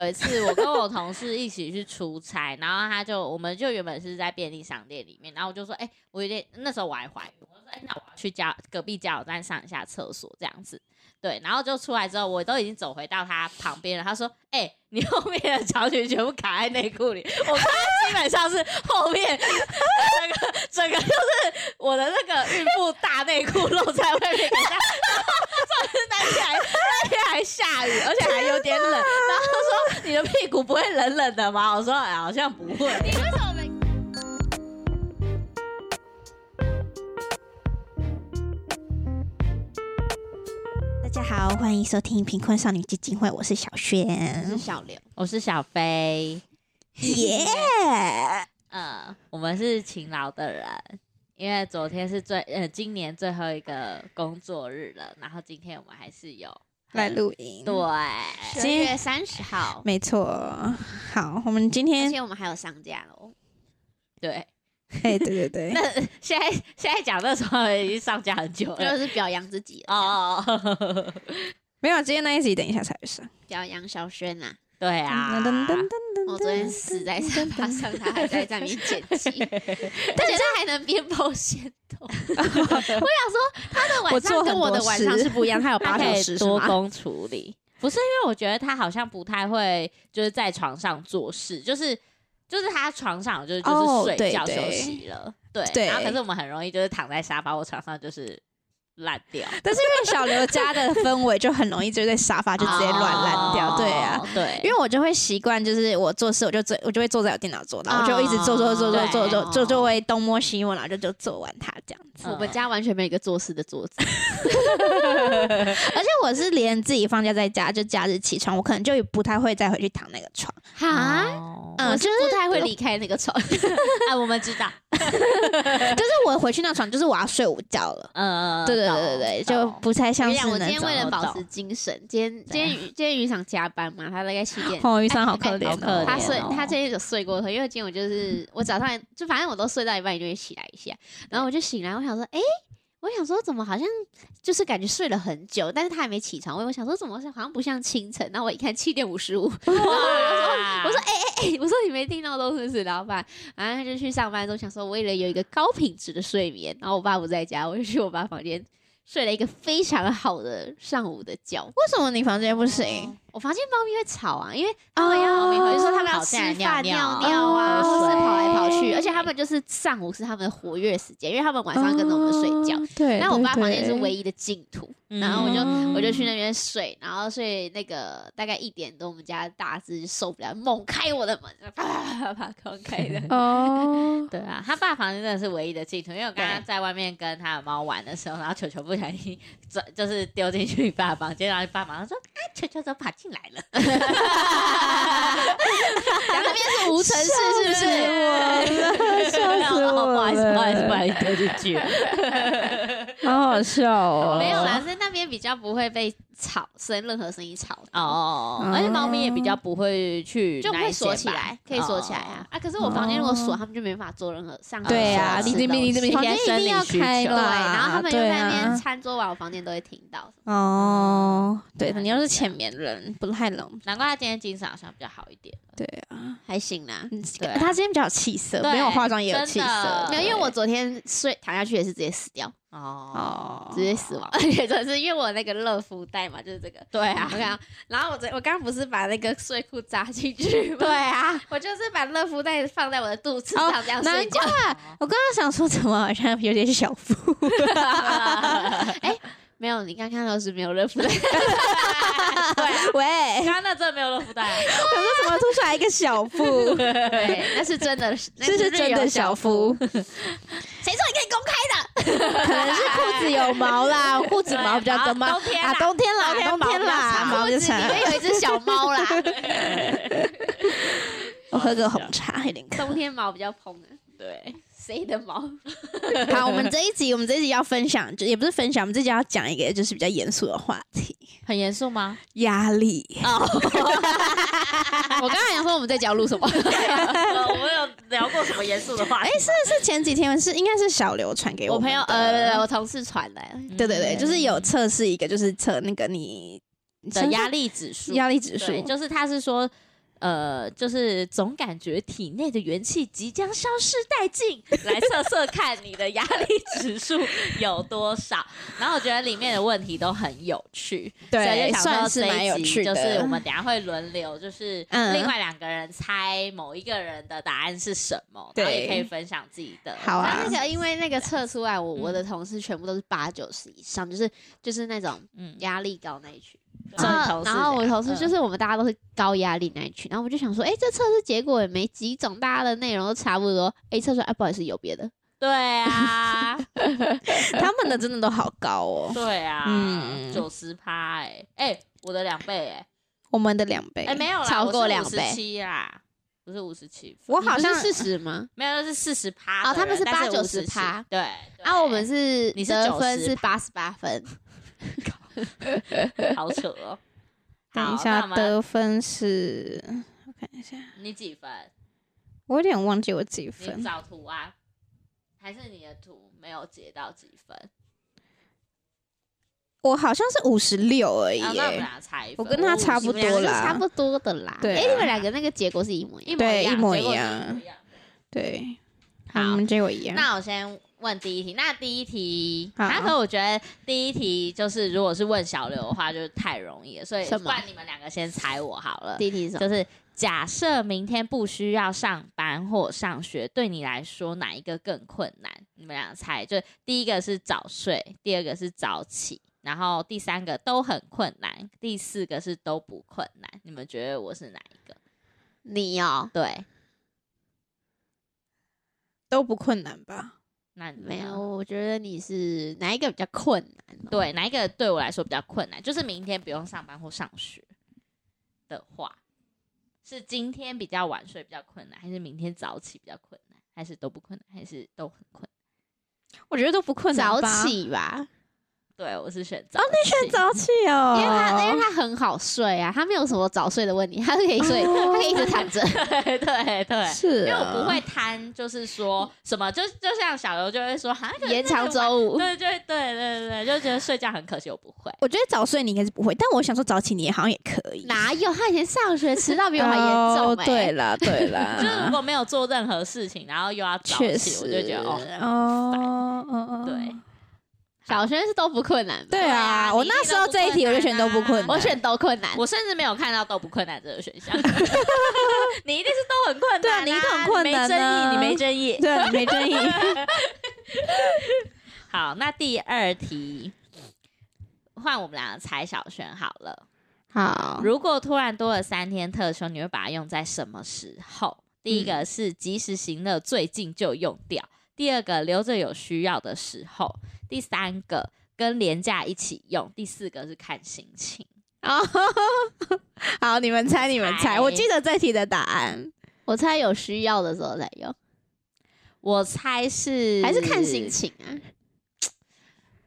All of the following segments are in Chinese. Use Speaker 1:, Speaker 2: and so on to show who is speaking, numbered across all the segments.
Speaker 1: 有一次，我跟我同事一起去出差，然后他就，我们就原本是在便利商店里面，然后我就说，哎、我有点，那时候我还怀孕，我说，哎、那我要去加隔壁加油站上一下厕所这样子，对，然后就出来之后，我都已经走回到他旁边了，他说，哎、你后面的长裙全部卡在内裤里，我看他基本上是后面整个整个就是我的那个孕妇大内裤露在外面，然后 那天还那天还下雨，而且还有点冷，然后他说你的屁股不会冷冷的吗？我说哎，好像不会。
Speaker 2: 你为什么没？
Speaker 3: 大家好，欢迎收听贫困少女基金会，我是小轩，我是，
Speaker 2: 小刘，
Speaker 1: 我是小飞，
Speaker 3: 耶！
Speaker 1: 呃，我们是勤劳的人，因为昨天是最呃今年最后一个工作日了，然后今天我们还是有
Speaker 3: 来录音，
Speaker 1: 对，
Speaker 2: 十月三十号，
Speaker 3: 没错。好，我们今天
Speaker 2: 而
Speaker 3: 天，
Speaker 2: 且我们还有上架喽。
Speaker 1: 对，
Speaker 3: 哎，对对对，
Speaker 1: 那现在现在讲的时候已经上架很久了就。
Speaker 2: 是表扬自己了，
Speaker 1: 哦，
Speaker 3: 没有，今天那一集等一下才会上。
Speaker 2: 表扬小轩呐。
Speaker 1: 对啊，
Speaker 2: 我昨天死在沙发上，他还在在那边剪辑，而且他还能边包线头。我想说，他的晚上跟我的晚上是不一样，他有八
Speaker 1: 他可以
Speaker 2: 小时是吗？
Speaker 1: 多工处理。不是因为我觉得他好像不太会，就是在床上做事，就是就是他床上就是就
Speaker 3: 哦
Speaker 1: 是睡觉休息了，对。
Speaker 3: 对
Speaker 1: 然后可是我们很容易就是躺在沙发或床上就是烂掉，
Speaker 3: 但是因为小刘家的氛围就很容易就在沙发就直接乱烂掉，
Speaker 1: 哦
Speaker 3: 对啊。，
Speaker 1: 对，
Speaker 3: 因为我就会习惯，就是我做事，我就坐，我就会坐在我电脑桌，然后我就一直做做做做
Speaker 1: 对
Speaker 3: 做做做，就会东摸西摸，然后就就做完它这样子。
Speaker 2: 我们家完全没有一个做事的桌子，
Speaker 3: 而且我是连自己放假在家，就假日起床，我可能就不太会再回去躺那个床。
Speaker 2: 哈，
Speaker 1: 哦
Speaker 3: 嗯
Speaker 2: 就是不太会离开那个床。
Speaker 1: 啊，我们知道，
Speaker 3: 就是我回去那床，就是我要睡午觉了。
Speaker 1: 嗯，
Speaker 3: 对对对对对，就不太像是那
Speaker 2: 今天为了。保持精神，今天今天今天渔场加班嘛，他大概七点。
Speaker 3: 哦，雨伞好 可怜
Speaker 1: 好可
Speaker 3: 哦，
Speaker 2: 他睡
Speaker 1: 哦，
Speaker 2: 他今天有睡过头，因为今天我就是我早上就反正我都睡到一半，就会起来一下，然后我就醒来，我想说，哎、我想说怎么好像就是感觉睡了很久，但是他还没起床，我我想说怎么好像不像清晨，然后我一看七点五十五，
Speaker 1: 哇
Speaker 2: 我说哎哎哎，我说你没听到都是不是？然后爸，然后他就去上班，都想说为了有一个高品质的睡眠，然后我爸不在家，我就去我爸房间睡了一个非常好的上午的觉。
Speaker 3: 为什么你房间不行？
Speaker 2: 我房间猫咪会吵啊，因为他们要，
Speaker 3: 哦
Speaker 2: 比如说他们要吃饭、
Speaker 1: 尿
Speaker 2: 尿啊，
Speaker 1: 喝水
Speaker 2: 或是跑来跑去，而且他们就是上午是他们的活跃时间，因为他们晚上跟着我们睡觉。
Speaker 3: 哦对，
Speaker 2: 那我爸房间是唯一的净土，
Speaker 1: 嗯
Speaker 2: 然后我就
Speaker 3: 嗯
Speaker 2: 我就去那边睡，然后睡那个大概一点多，我们家大只受不了，猛开我的门，啪啪啪啪狂开的。
Speaker 3: 哦，
Speaker 1: 对啊，他爸房间真的是唯一的净土，因为我刚刚在外面跟他的猫玩的时候，然后球球不小心转，就是丢进去你爸房间，然后你爸马上说：“啊，球球怎么跑进来了
Speaker 2: 然后那边是无尘室，是不是？
Speaker 3: 笑死我了，
Speaker 1: 哦不好意思，不好意思，不好意思丢进去了。
Speaker 3: 好好笑哦。
Speaker 2: 没有啦，是那边比较不会被吵声，任何声音吵。
Speaker 1: 哦，
Speaker 3: 嗯
Speaker 1: 而且猫咪也比较不会去
Speaker 2: 就会
Speaker 1: 那一间吧
Speaker 2: 锁起来，可以锁起来啊、啊！可是我房间如果锁，他们就没法做任何上课
Speaker 3: 对啊，你这边你这边房间一定要开
Speaker 1: 对
Speaker 2: 对，然后他们
Speaker 3: 就
Speaker 2: 在那边
Speaker 3: 啊。
Speaker 2: 餐桌玩，我房间都会听到。
Speaker 3: 哦，对，你要是浅眠人，不太冷。
Speaker 1: 难怪他今天精神好像比较好一点。
Speaker 3: 对啊，
Speaker 2: 还行啦，
Speaker 3: 他今天比较有气色，没有化妆也有气色。
Speaker 2: 没有，因为我昨天睡躺下去也是直接死掉，
Speaker 1: 哦
Speaker 3: 哦，
Speaker 2: 直接死亡，而且真的是因为我那个热敷袋嘛，就是这个。
Speaker 1: 对啊
Speaker 2: 我，看，然后我这我刚刚不是把那个睡裤扎进去吗？
Speaker 1: 对啊，
Speaker 2: 我就是把热敷袋放在我的肚子
Speaker 3: 哦
Speaker 2: 上这样睡觉。
Speaker 3: 难怪我刚刚想说，怎么好像有点小腹？
Speaker 2: 哎没有，你刚看到是没有热敷袋，
Speaker 1: 对啊，
Speaker 3: 喂，
Speaker 1: 刚刚那真的没有热敷袋啊。
Speaker 3: 我说怎么凸出来一个小腹？
Speaker 2: 对，那是真的，那
Speaker 3: 这是真的小腹，
Speaker 2: 谁说你可以公开的？
Speaker 3: 可能是裤子有毛啦，裤子毛比较多嘛。
Speaker 1: 对啊
Speaker 3: 啊，冬天啦，
Speaker 1: 冬天
Speaker 3: 啦，
Speaker 2: 里。面有一只小猫啦，
Speaker 3: 我喝个红茶，有点渴。
Speaker 2: 冬天毛比较蓬啊。
Speaker 1: 对，
Speaker 2: 谁的毛？
Speaker 3: 好，我们这一集，我们这一集要分享，就也不是分享，我们这集要讲一个就是比较严肃的话题
Speaker 1: 很严肃吗？——
Speaker 3: 压力。
Speaker 2: 我刚才想说我们在讲录什么？
Speaker 1: 呃我们有聊过什么严肃的话题
Speaker 3: 哎，？是是前几天是应该是小刘传给
Speaker 2: 我朋友呃，我同事传来，
Speaker 3: 对对对，
Speaker 1: 嗯
Speaker 3: 就是有测试一个，就是测那个你
Speaker 1: 的压力指数，
Speaker 3: 压力指数
Speaker 1: 对，就是他是说，呃，就是总感觉体内的元气即将消失殆尽，来测测看你的压力指数有多少。然后我觉得里面的问题都很有趣，所以
Speaker 3: 对，
Speaker 1: 就想说
Speaker 3: 算是
Speaker 1: 这
Speaker 3: 蛮有趣
Speaker 1: 一集就是。我们等下会轮流，就是
Speaker 3: 嗯
Speaker 1: 另外两个人猜某一个人的答案是什么，
Speaker 3: 对
Speaker 1: 然后也可以分享自己的。
Speaker 3: 好啊
Speaker 2: 那那个因为那个测出来，我我
Speaker 1: 嗯
Speaker 2: 的同事全部都是八九十以上，就是就是那种
Speaker 1: 嗯，
Speaker 2: 压力高那一群。然后然后我同事就是我们大家都是高压力那一群，然后我就想说，哎，这测试结果也没几种，大家的内容都差不多。哎，测出来，哎，不好意思，有别的。
Speaker 1: 对啊，
Speaker 3: 他们的真的都好高哦，
Speaker 1: 对啊，
Speaker 3: 嗯
Speaker 1: 九十趴哎哎，我的两倍哎
Speaker 3: 我们的两倍。
Speaker 1: 哎没有啦，
Speaker 2: 超过两倍
Speaker 1: 七啦，不是五十七，
Speaker 3: 我好像
Speaker 2: 四十吗？
Speaker 1: 没有，那是四十趴
Speaker 2: 哦他们是
Speaker 1: 的人但
Speaker 2: 8
Speaker 1: 57
Speaker 2: 90趴
Speaker 1: 对，
Speaker 2: 啊，我们是
Speaker 1: 你是
Speaker 2: 得分是八十八分，
Speaker 1: 对 好扯哦。
Speaker 3: 等一下得分是，我看一下，
Speaker 1: 你几分？
Speaker 3: 我有点忘记我几
Speaker 1: 你
Speaker 3: 分。
Speaker 1: 找图啊，还是你的图没有截到几分？
Speaker 3: 我好像是五十六而已
Speaker 1: 我
Speaker 3: 跟他差不多啦
Speaker 2: 差不多的啦。
Speaker 3: 对啊
Speaker 2: 哎，你们两个那个结果是一模一样。
Speaker 3: 对一模一样
Speaker 1: 一模一样。
Speaker 3: 对，
Speaker 1: 好
Speaker 3: 我们结果一样。
Speaker 1: 那我先问第一题。那第一题，
Speaker 3: 好
Speaker 1: 那可我觉得第一题就是，如果是问小刘的话，就是太容易了，所以
Speaker 2: 什么
Speaker 1: 不然你们两个先猜我好了。
Speaker 2: 第一题是什么？
Speaker 1: 就是假设明天不需要上班或上学，对你来说哪一个更困难？你们俩猜，就第一个是早睡，第二个是早起，然后第三个都很困难，第四个是都不困难。你们觉得我是哪一个？
Speaker 2: 你哦，
Speaker 1: 对，
Speaker 3: 都不困难吧？
Speaker 1: 那
Speaker 2: 没有，我觉得你是哪一个比较困难哦？
Speaker 1: 对，哪一个对我来说比较困难？就是明天不用上班或上学的话，是今天比较晚睡比较困难，还是明天早起比较困难，还是都不困难，还是都很困难？
Speaker 3: 我觉得都不困难
Speaker 2: 早。起吧，
Speaker 1: 对我是选早
Speaker 3: 哦，你选早起哦，
Speaker 2: 因为他因为他很好睡啊，他没有什么早睡的问题，他是可以睡，
Speaker 3: 哦
Speaker 2: 他可以一直躺着。
Speaker 1: 对对对。
Speaker 3: 是
Speaker 1: 因为我
Speaker 3: 啊
Speaker 1: 不会贪，就是说什么，就就像小刘就会说，哈，可能
Speaker 2: 延长周五，
Speaker 1: 对，就会对对对，就觉得睡觉很可惜，我不会。
Speaker 3: 我觉得早睡你应该是不会，但我想说早起你好像也可以。
Speaker 2: 哪有？他以前上学迟到比我还严重
Speaker 3: 对啦，对啦，
Speaker 1: 就是如果没有做任何事情，然后又要早起，我就觉得哦，
Speaker 3: 哦哦哦，
Speaker 1: 对，
Speaker 2: 小学是都不困难吧，
Speaker 3: 对
Speaker 1: 对啊
Speaker 3: 啊，我那时候这一题我就选都不困难，
Speaker 2: 我选都困难。
Speaker 1: 我甚至没有看到都不困难这个选项。你一定是都很困难、
Speaker 3: 对啊你一定很困难
Speaker 1: 没争议，你没争议。
Speaker 3: 对啊，你没争议。
Speaker 1: 好，那第二题换我们两个猜小轩好了。
Speaker 3: 好，
Speaker 1: 如果突然多了三天特休，你会把它用在什么时候？第一个是及时行乐，最近就用掉；第二个留着有需要的时候；第三个跟廉价一起用；第四个是看心情。
Speaker 3: 哦，好，你们猜，你们
Speaker 1: 猜
Speaker 3: 猜，我记得这题的答案。
Speaker 2: 我猜有需要的时候再用，
Speaker 1: 我猜是
Speaker 2: 还是看心。情啊？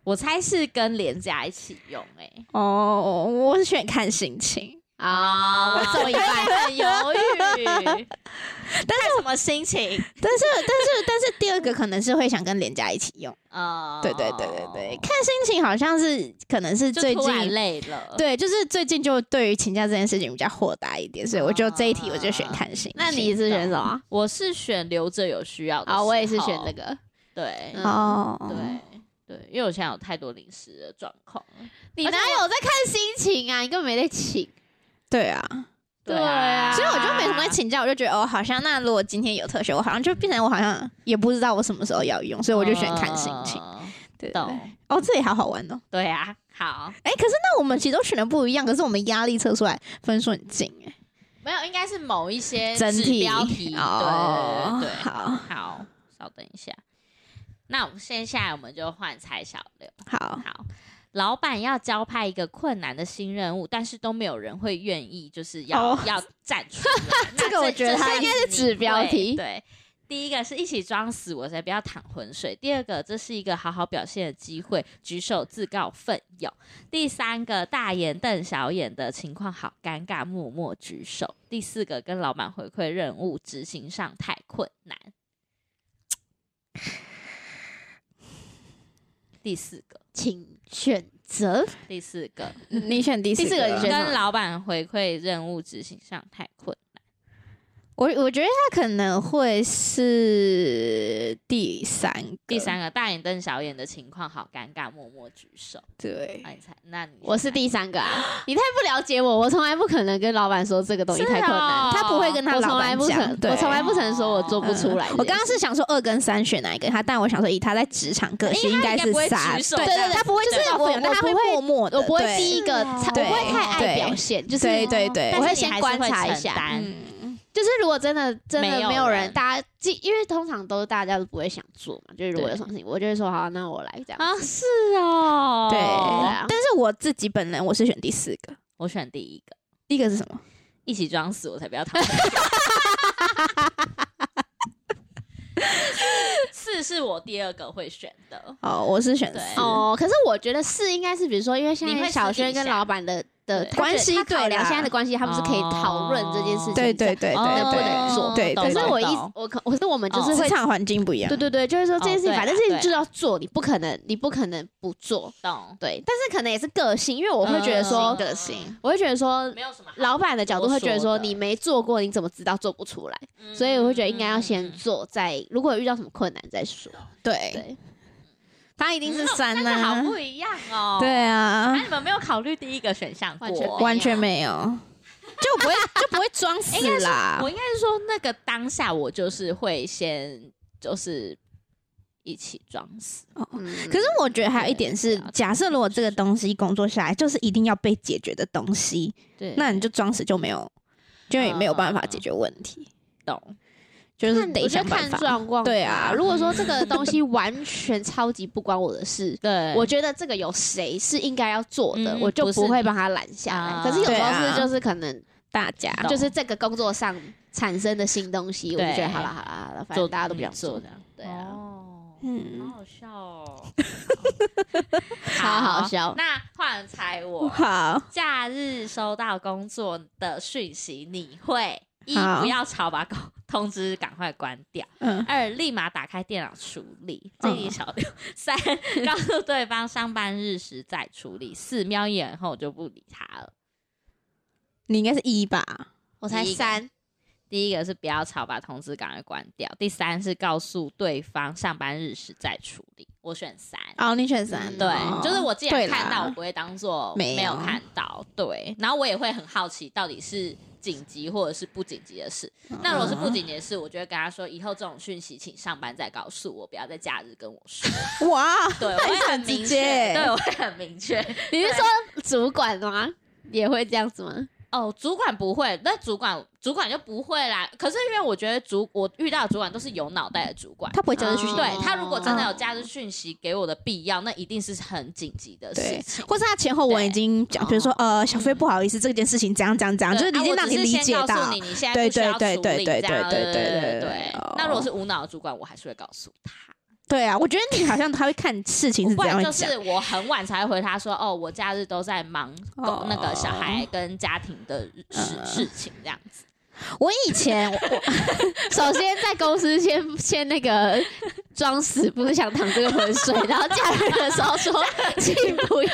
Speaker 1: 我猜是跟廉价一起用、欸，
Speaker 3: 哦，我是选看心情。
Speaker 2: 啊，我中一半。
Speaker 1: 很犹豫，但是什么心情？
Speaker 3: 但是，但是，但是第二个可能是会想跟连家一起用。
Speaker 1: 哦，
Speaker 3: 对对对对对，看心情好像是可能是最近。
Speaker 1: 累了。
Speaker 3: 对，就是最近就对于请假这件事情比较豁达一点，所以我就这一题我就选看心情。
Speaker 2: 那你是选什么？
Speaker 1: 我是选留着有需要的。
Speaker 2: 啊，我也是选这。个。
Speaker 1: 对
Speaker 2: 嗯
Speaker 3: 哦，
Speaker 1: 对对，因为我现在有太多临时的状况。
Speaker 2: 你哪有在看心情啊？你根本没在请。
Speaker 3: 对啊，
Speaker 2: 对啊
Speaker 3: 所以我就没什么在请假，我就觉得哦，好像那如果今天有特休，我好像就变成我好像也不知道我什么时候要用，所以我就选看心情。
Speaker 1: 嗯
Speaker 3: 对对对。哦，这也好好玩哦。
Speaker 1: 对啊，好，
Speaker 3: 哎，可是那我们其实都选的不一样，可是我们压力测出来分数很近哎。
Speaker 1: 没有，应该是某一些指
Speaker 3: 整体
Speaker 1: 标题。
Speaker 3: 哦
Speaker 1: 对对对，
Speaker 3: 好
Speaker 1: 好，稍等一下。那我们现在我们就换蔡小六。
Speaker 3: 好，
Speaker 1: 好，老板要交派一个困难的新任务，但是都没有人会愿意，就是要、
Speaker 3: 哦
Speaker 1: 要站出来。那
Speaker 3: 这个我觉得它
Speaker 2: 应该是指标题
Speaker 1: 对。第一个是一起装死，我才不要淌浑水。第二个，这是一个好好表现的机会，举手自告奋勇。第三个，大眼瞪小眼的情况好尴尬，默默举手。第四个，跟老板回馈任务执行上太困难。第四个，
Speaker 2: 请选择。
Speaker 1: 第四个，
Speaker 3: 你选第四
Speaker 2: 个
Speaker 1: 跟老板回馈任务执行上太困难。
Speaker 3: 我我觉得他可能会是第三个，
Speaker 1: 第三个大眼瞪小眼的情况，好尴尬，默默举手。
Speaker 3: 对
Speaker 1: 那，你猜？那你
Speaker 2: 我是第三个啊！你太不了解我，我从来不可能跟老板说这个东西太困难，
Speaker 1: 哦
Speaker 3: 他不会跟他老
Speaker 2: 我从来
Speaker 3: 板讲
Speaker 2: 不曾，，
Speaker 3: 对
Speaker 2: 我从来不曾说我做不出来。
Speaker 3: 我刚刚是想说二跟三选哪一个，他但我想说以他在职场个性，应该是三，对对对，他不会
Speaker 2: 就是我
Speaker 3: 他会默默的，
Speaker 2: 我不会第一个，我不会太爱表现，就是
Speaker 3: 对对对
Speaker 2: 我会先观察一下
Speaker 3: 嗯，
Speaker 2: 就是如果真的真的
Speaker 1: 没有
Speaker 2: 人，大家既因为通常都是大家都不会想做嘛，就是如果有什么事情，我就会说好，那我来这样
Speaker 1: 啊，是哦，
Speaker 3: 对。
Speaker 2: 啊
Speaker 3: 但是我自己本人我是选第四个，
Speaker 1: 我选第一个，
Speaker 3: 第一个是什么？
Speaker 1: 一起装死，我才不要躺。四是我第二个会选的，
Speaker 3: 哦，我是选
Speaker 2: 哦，可是我觉得四应该是，比如说，因为现在小轩跟老板的的
Speaker 3: 关系
Speaker 2: 考
Speaker 3: 对啦
Speaker 2: 量现在的关系，他们是可以讨论这件事情。
Speaker 3: 对对对对
Speaker 2: 能不能做
Speaker 3: 对对对
Speaker 2: 可是我一
Speaker 1: 懂
Speaker 2: 我可，可是我们就是会
Speaker 3: 职场环境不一样，
Speaker 2: 对对对，就是说这件事情，反正这件事
Speaker 1: 啊对
Speaker 2: 就要做，你不可能，你不可能不做。
Speaker 1: 懂？
Speaker 2: 对，但是可能也是个性，因为我会觉得说，
Speaker 1: 嗯
Speaker 3: 个性
Speaker 2: 我会觉得说，
Speaker 1: 没有什么
Speaker 2: 老板的角度会觉得说，你没做过，你怎么知道做不出来？
Speaker 1: 嗯
Speaker 2: 所以我会觉得应该要
Speaker 1: 嗯
Speaker 2: 先
Speaker 1: 嗯
Speaker 2: 做，再如果有遇到什么困难再说。
Speaker 3: 对，
Speaker 2: 对，
Speaker 3: 他一定是三
Speaker 1: 真的好，不一样哦。
Speaker 3: 对啊
Speaker 1: 那，你们没有考虑第一个选项过？
Speaker 2: 完全没有
Speaker 3: 完全没有，就不会 就不会装死啦
Speaker 1: 我。应该是说，那个当下我就是会先就是一起装死。
Speaker 2: 嗯
Speaker 3: 可是我觉得还有一点是，假设如果这个东西工作下来就是一定要被解决的东西，
Speaker 2: 对，
Speaker 3: 那你就装死就没有，就也没有办法解决问题，
Speaker 1: 懂？
Speaker 3: 就是得想办法。
Speaker 2: 状况。
Speaker 3: 对啊
Speaker 2: 如果说 这个东西完全超级不关我的事，
Speaker 1: 对。
Speaker 2: 我觉得这个有谁是应该要做的，
Speaker 1: 嗯
Speaker 2: 我就
Speaker 1: 不
Speaker 2: 会帮他拦下来。
Speaker 1: 啊
Speaker 2: 可是有时候是就是可能
Speaker 3: 大家
Speaker 2: 就是这个工作上产生的新东西，我就觉得好了好了好了，反正大家都不想
Speaker 1: 做
Speaker 2: 做
Speaker 1: 的。
Speaker 2: 对啊，
Speaker 1: 哦，
Speaker 3: 嗯。
Speaker 1: 好好笑哦，
Speaker 2: 超好笑。
Speaker 1: 那换猜我，
Speaker 3: 好，
Speaker 1: 假日收到工作的讯息，你会一不要吵，把通通知赶快关掉；
Speaker 3: 嗯，
Speaker 1: 二立马打开电脑处理，这一小六；三告诉对方上班日时再处理；四瞄一眼后就不理他了。
Speaker 3: 你应该是一吧？
Speaker 2: 我才三，
Speaker 1: 第一个。是不要吵，把通知赶快关掉；第三是告诉对方上班日时再处理。我选三。
Speaker 3: 哦，你选三，
Speaker 2: 嗯
Speaker 1: 对，
Speaker 3: 哦
Speaker 1: 就是我既然看到，我不会当做
Speaker 3: 没有
Speaker 1: 看到。对，然后我也会很好奇，到底是紧急或者是不紧急的事。那如果是不紧急的事，我就会跟他说，以后这种讯息请上班再告诉我，不要在假日跟我说。
Speaker 3: 哇，
Speaker 1: 对，我会
Speaker 3: 很
Speaker 1: 很明确，对，我会很明确。
Speaker 2: 你是说主管吗？也会这样子吗？
Speaker 1: 哦，主管不会，那主管主管就不会啦。可是因为我觉得主我遇到的主管都是有脑袋的主管。
Speaker 3: 他不会假日讯息，
Speaker 2: 哦
Speaker 1: 对他如果真的有假日讯息给我的必要，那一定是很紧急的事情，。
Speaker 3: 或是他前后文已经讲，比如说呃，小飞不好意思，这件事情怎样怎样怎样，就是
Speaker 1: 对啊
Speaker 3: 已经让你理解到
Speaker 1: 告诉，你，你现在
Speaker 3: 对
Speaker 1: 不需要处理
Speaker 3: 对对对对
Speaker 1: 这样
Speaker 3: 对对
Speaker 1: 对对
Speaker 3: 对
Speaker 1: 对
Speaker 3: 哦
Speaker 1: 那如果是无脑的主管，我还是会告诉他，
Speaker 3: 对啊，我觉得你好像他会看事情是
Speaker 1: 不然
Speaker 3: 这样讲，
Speaker 1: 就是我很晚才会回他说，哦，我假日都在忙
Speaker 3: 搞
Speaker 1: 那个小孩跟家庭的事
Speaker 3: 嗯
Speaker 1: 事情这样子。
Speaker 3: 我以前我
Speaker 2: 首先在公司先先那个装死，不是想躺这个浑水，然后假日的时候说，请不要。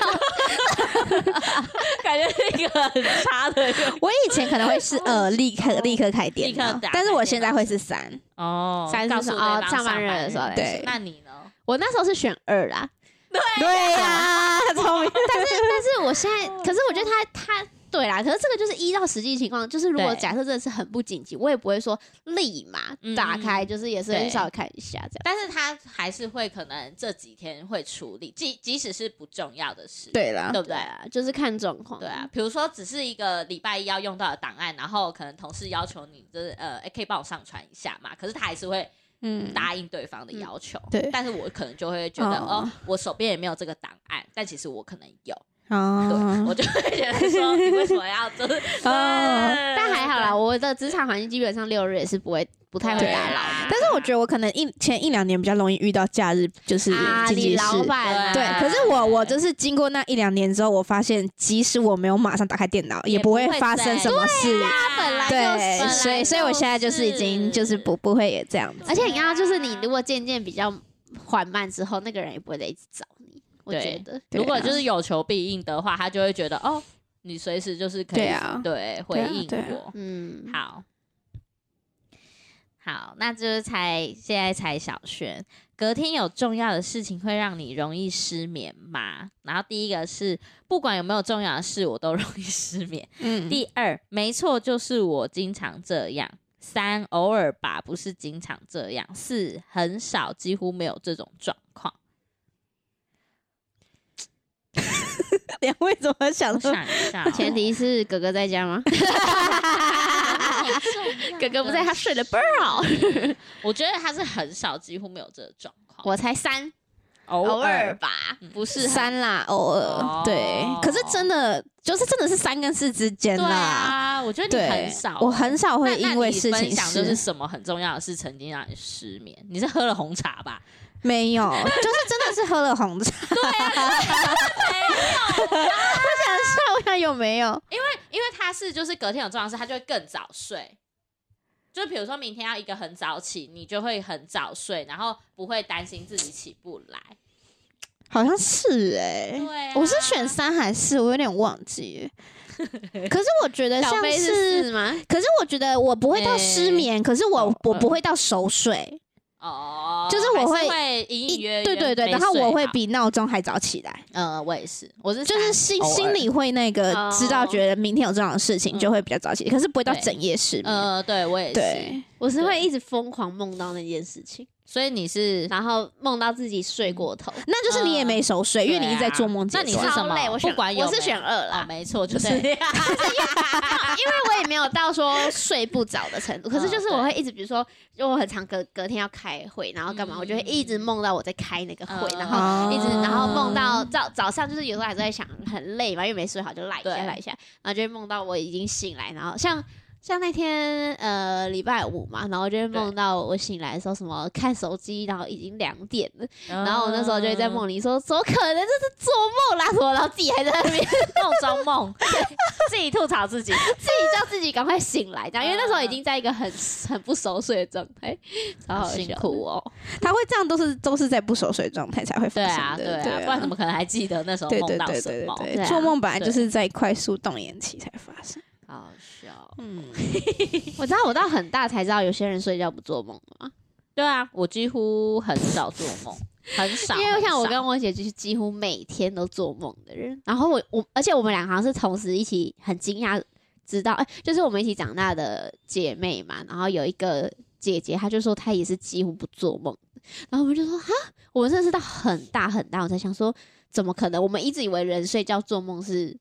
Speaker 1: 感觉是一个很差的人
Speaker 3: 我以前可能会是呃立刻立刻开电脑
Speaker 1: 立刻打，
Speaker 3: 但是我现在会是三，
Speaker 1: 哦
Speaker 2: 三是什么上班日的时候
Speaker 3: 对
Speaker 1: 对，那你呢？
Speaker 2: 我那时候是选二啦，
Speaker 3: 对呀，聪明，
Speaker 2: 但是但是我现在，可是我觉得他他对啦，可是这个就是依照实际情况，就是如果假设真的是很不紧急，我也不会说立马打开，就是也是很少看一下这样。
Speaker 1: 但是他还是会可能这几天会处理，即即使是不重要的事，
Speaker 3: 对啦，
Speaker 1: 对不对？
Speaker 2: 啊，就是看状况。
Speaker 1: 对啊，，比如说只是一个礼拜一要用到的档案，然后可能同事要求你就是呃，诶可以帮我上传一下嘛？可是他还是会
Speaker 3: 嗯，
Speaker 1: 答应对方的要求。
Speaker 3: 对
Speaker 1: 但是我可能就会觉得，
Speaker 3: 哦
Speaker 1: 哦，我手边也没有这个档案，但其实我可能有，对，
Speaker 3: 哦
Speaker 1: 我就会觉得说，你为什么要就是？
Speaker 3: 哦
Speaker 2: 但还好啦，我的职场环境基本上六日也是不会不太会打扰
Speaker 1: 啊
Speaker 3: 但是我觉得我可能一前一两年比较容易遇到假日就是
Speaker 2: 啊。你
Speaker 3: 紧急事。
Speaker 2: 老板啊
Speaker 3: 对，可是我我就是经过那一两年之后，我发现即使我没有马上打开电脑，也不会发生什么事。
Speaker 2: 他本来
Speaker 3: 对，
Speaker 2: 就是
Speaker 3: 所以所以我现在就是已经就是不不会也这样子。
Speaker 2: 而且你看到，就是你如果渐渐比较缓慢之后，那个人也不会再一直找你。我
Speaker 1: 对
Speaker 2: 觉得，
Speaker 3: 对啊
Speaker 1: 如果就是有求必应的话，他就会觉得，哦，你随时就是可以
Speaker 3: 对
Speaker 1: 回应我。
Speaker 2: 嗯，
Speaker 1: 好，好，那就是猜现在才小轩，隔天有重要的事情会让你容易失眠吗？然后第一个是不管有没有重要的事，我都容易失眠。
Speaker 3: 嗯，
Speaker 1: 第二，没错，就是我经常这样。三，偶尔吧，不是经常这样。四，很少，几乎没有这种状况。
Speaker 3: 两位怎么想的？
Speaker 1: 想一下哦、
Speaker 2: 前提是哥哥在家吗？哥哥不在，他睡得倍儿好。
Speaker 1: 我觉得他是很少，几乎没有这个状况。
Speaker 2: 我才三，
Speaker 1: 偶
Speaker 2: 偶尔吧，不是很
Speaker 3: 三啦，偶尔、
Speaker 1: 哦
Speaker 3: 对，可是真的就是真的是三跟四之间
Speaker 1: 对
Speaker 3: 啦。
Speaker 1: 啊，我觉得你很少，
Speaker 3: 我很少会因为事情
Speaker 1: 那你分享就是
Speaker 3: 是
Speaker 1: 什么很重要的事曾经让你失眠？你是喝了红茶吧？
Speaker 3: 没有，就是真的是喝了红茶。对啊，我想笑，我想有没有？
Speaker 1: 因为因为他是就是隔天有重要事，他就会更早睡。就比如说明天要一个很早起，你就会很早睡，然后不会担心自己起不来。
Speaker 3: 好像是哎、
Speaker 1: 对啊
Speaker 3: 我是选三还是四？我有点忘记。可是我觉得像
Speaker 2: 是吗？
Speaker 3: 可是我觉得我不会到失眠，可是我
Speaker 1: 哦
Speaker 3: 我不会到熟睡。
Speaker 1: 哦，
Speaker 3: 就是我会
Speaker 1: 会隐隐约约
Speaker 3: 对对对，然后我会比闹钟还早起来，
Speaker 1: 呃，我也是，我是
Speaker 3: 就是心心里会那个
Speaker 2: 哦
Speaker 3: 知道，觉得明天有这样的事情，
Speaker 1: 嗯
Speaker 3: 就会比较早起，可是不会到整夜失眠。
Speaker 1: 呃，对我也是，
Speaker 3: 对，
Speaker 2: 我是会一直疯狂梦到那件事情，
Speaker 1: 所以你是
Speaker 2: 然后梦到自己睡过头。
Speaker 3: 那就是你也没熟睡，因为你一直在做梦阶
Speaker 1: 那你是什么？
Speaker 2: 累我
Speaker 1: 不管有
Speaker 2: 我是选二啦。
Speaker 1: 哦，没错，就是
Speaker 2: 对。因为我也没有到说睡不着的程度，可是就是我会一直，比如说，因为我很常隔隔天要开会，然后干嘛，
Speaker 1: 嗯
Speaker 2: 我就会一直梦到我在开那个会，
Speaker 1: 嗯。
Speaker 2: 然后一直，
Speaker 3: 哦。
Speaker 2: 然后梦到早早上，就是有时候还是在想很累嘛，因为没睡好就赖一下
Speaker 1: 对。
Speaker 2: 赖一下，然后就会梦到我已经醒来，然后像。像那天呃礼拜五嘛，然后就会梦到我醒来的时候，什么看手机，然后已经两点了，然后我那时候就会在梦里说，怎么可能这是做梦啦？什么，然后自己还在那边
Speaker 1: 梦中梦，自己吐槽自己。
Speaker 2: 自己叫自己赶快醒来，这样，因为那时候已经在一个很很不熟睡的状态，超好
Speaker 1: 辛
Speaker 2: 笑。
Speaker 1: 苦哦，
Speaker 3: 他会这样，都是都是在不熟睡状态才会发
Speaker 1: 对啊，
Speaker 3: 生的。
Speaker 1: 对啊，不然怎么可能还记得那时候梦
Speaker 3: 对对
Speaker 1: 到什么？
Speaker 3: 对对对
Speaker 2: 对啊
Speaker 3: 做梦本来就是在快速动眼期才发生。
Speaker 1: 好笑。
Speaker 3: 嗯，
Speaker 2: 我知道我到很大才知道有些人睡觉不做梦的嘛，
Speaker 1: 对啊，我几乎很少做梦，很少。
Speaker 2: 因为像我跟我姐就是几乎每天都做梦的人，然后我我而且我们俩好像是同时一起很惊讶知道，哎、就是我们一起长大的姐妹嘛，然后有一个姐姐，她就说她也是几乎不做梦，然后我们就说哈，我们真的是到很大很大，我才想说。怎么可能？我们一直以为人睡觉做梦是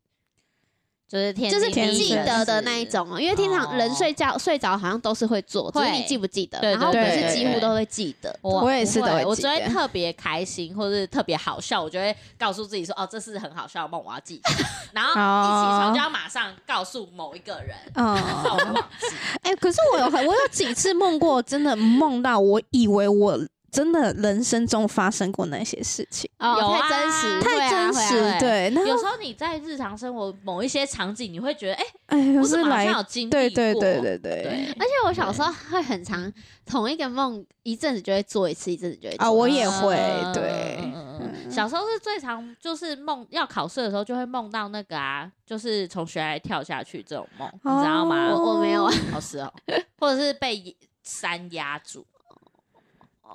Speaker 1: 就是天
Speaker 2: 就是
Speaker 3: 天
Speaker 2: 记得的那一种哦，因为通常人睡觉、睡着好像都是会做，只是你记不记得？
Speaker 1: 对
Speaker 2: 然后我们
Speaker 3: 对
Speaker 2: 是几乎都会记得。
Speaker 1: 我
Speaker 3: 我也是
Speaker 1: 不
Speaker 3: 都会记
Speaker 1: 会我只会特别开心或者特别好笑，我就会告诉自己说，哦，这是很好笑的梦，我要记得。然后一起床就要马上告诉某一个人，
Speaker 3: 哦。哎、可是我有很，我有几次梦过，真的梦到我以为我真的人生中发生过那些事情，
Speaker 2: 哦
Speaker 1: 有啊
Speaker 2: 太真实，
Speaker 3: 太真实，对。
Speaker 1: 有时候你在日常生活某一些场景，你会觉得，哎、
Speaker 3: 哎，我是
Speaker 1: 好像有经历
Speaker 3: 对对
Speaker 1: 过？
Speaker 3: 对对对。
Speaker 1: 对。
Speaker 2: 而且我小时候会很常同一个梦，一阵子就会做一次，一阵子就会做。
Speaker 3: 啊，我也会
Speaker 1: 嗯
Speaker 3: 对。
Speaker 1: 小时候是最常就是梦要考试的时候，就会梦到那个啊，就是从悬崖跳下去这种梦，你知道吗？
Speaker 2: 我我没有啊，
Speaker 1: 哦是哦，或者是被山压住，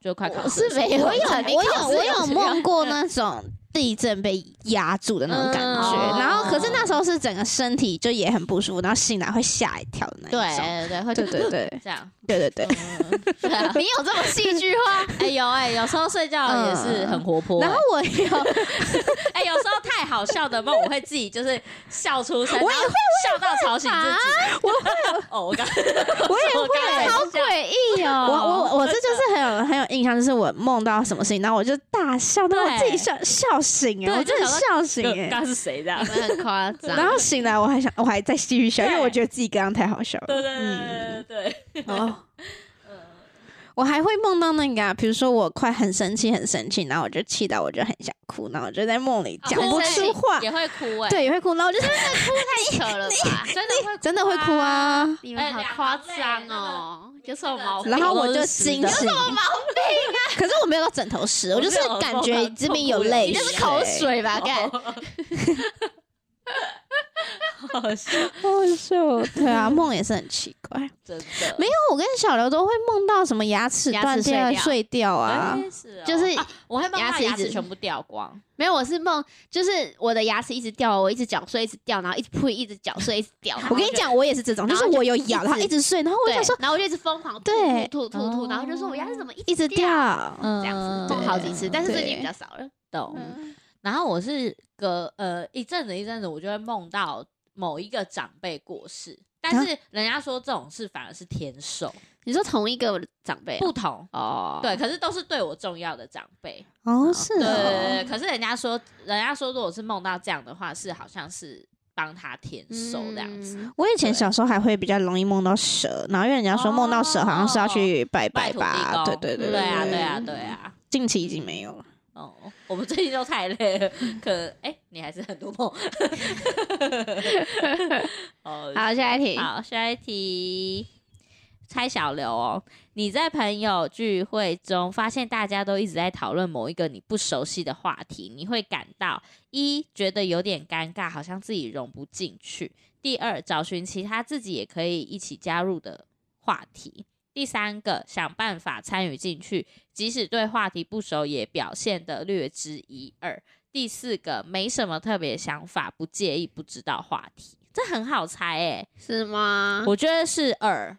Speaker 1: 就快考
Speaker 2: 我
Speaker 1: 试
Speaker 2: 没有
Speaker 3: 我有我有我有
Speaker 2: 有
Speaker 3: 梦过？那种地震被压住的那种感觉，
Speaker 1: 嗯。
Speaker 3: 然后可是那时候是整个身体就也很不舒服，然后醒来会吓一跳的那一种。
Speaker 1: 对对会
Speaker 3: 对对对。
Speaker 1: 这样，
Speaker 3: 对对对。
Speaker 1: 嗯，对啊。
Speaker 2: 你有这么戏剧化？
Speaker 1: 哎、有哎、有时候睡觉也是很活泼、
Speaker 3: 然后我有，
Speaker 1: 哎、有时候太好笑的梦，我会自己就是笑出声，我也会笑到吵醒自己。我会，哦，我刚，我也会
Speaker 2: 好诡异哦！
Speaker 3: 我我我这就是很有很有印象，就是我梦到什么事情，然后我就大笑，然后我自己笑笑醒哎，
Speaker 1: 对
Speaker 3: 我真的
Speaker 1: 就想
Speaker 3: 笑醒哎。
Speaker 1: 刚是谁这样
Speaker 2: 很夸张。
Speaker 3: 然后醒来我还想我还在继续笑，因为我觉得自己刚刚太好笑了。
Speaker 1: 对对对对对，
Speaker 3: 哦，我还会梦到那个、啊，比如说我快很生气很生气，然后我就气到我就很想哭，然后我就在梦里讲不出话，
Speaker 1: 也会哭哎、
Speaker 3: 对，也会哭，然后我就
Speaker 2: 太扯了吧！
Speaker 1: 真的会
Speaker 3: 真的会哭啊。
Speaker 2: 你们好夸张哦，有什么毛病？
Speaker 3: 然后我就
Speaker 1: 心有什么
Speaker 3: 毛病啊，可是我没有到枕头湿，我就是感觉这边有泪
Speaker 2: 你
Speaker 3: 水，
Speaker 2: 那是口水吧？干，
Speaker 1: 好笑，
Speaker 3: 好笑。对啊，梦也是很奇怪。
Speaker 1: 真的
Speaker 3: 没有，我跟小刘都会梦到什么牙齿断掉、
Speaker 2: 齿碎掉
Speaker 3: 啊。
Speaker 1: 哎是哦
Speaker 2: 就是
Speaker 1: 啊我会梦到牙
Speaker 2: 牙齿一直
Speaker 1: 齿全部掉光，
Speaker 2: 没有，我是梦，就是我的牙齿一直掉，我一直嚼碎，一直掉，然后一直呸，一直嚼碎，一直掉。
Speaker 3: 我跟你讲，我也是这种，就是
Speaker 2: 后就
Speaker 3: 我有咬，然后一直碎，然后我
Speaker 2: 对
Speaker 3: 就想说
Speaker 2: 然后我就一直疯狂吐
Speaker 3: 对
Speaker 2: 吐吐吐然后就说我牙齿怎么
Speaker 3: 一直
Speaker 2: 掉，
Speaker 3: 掉。
Speaker 2: 这样子梦好几次，但是最近比较少了。
Speaker 1: 懂。
Speaker 3: 嗯
Speaker 1: 然后我是隔呃一阵子一阵子，我就会梦到某一个长辈过世，但是人家说这种事反而是天寿，
Speaker 2: 你说同一个长辈
Speaker 1: 不同。
Speaker 2: 哦，
Speaker 1: 对，可是都是对我重要的长辈。
Speaker 3: 哦，是
Speaker 1: 对对对
Speaker 3: 哦
Speaker 1: 对，可是人家说，人家说，如果是梦到这样的话，是好像是帮他天寿这样子。
Speaker 2: 嗯
Speaker 3: 我以前小时候还会比较容易梦到蛇，然后因为人家说梦到蛇好像是要去拜拜吧，对
Speaker 1: 公，
Speaker 3: 对对
Speaker 1: 对啊，对啊，对。啊。
Speaker 3: 近期已经没有了。
Speaker 1: 哦，我们最近都太累了，可哎、你还是很多梦。哦，
Speaker 2: 好，下一题。
Speaker 1: 好，下一题，猜小刘哦。你在朋友聚会中发现大家都一直在讨论某一个你不熟悉的话题，你会感到一觉得有点尴尬，好像自己融不进去；第二，找寻其他自己也可以一起加入的话题；第三个，想办法参与进去，即使对话题不熟，也表现得略知一二。第四个，没什么特别想法，不介意不知道话题，这很好猜诶、
Speaker 2: 是吗？
Speaker 1: 我觉得是二，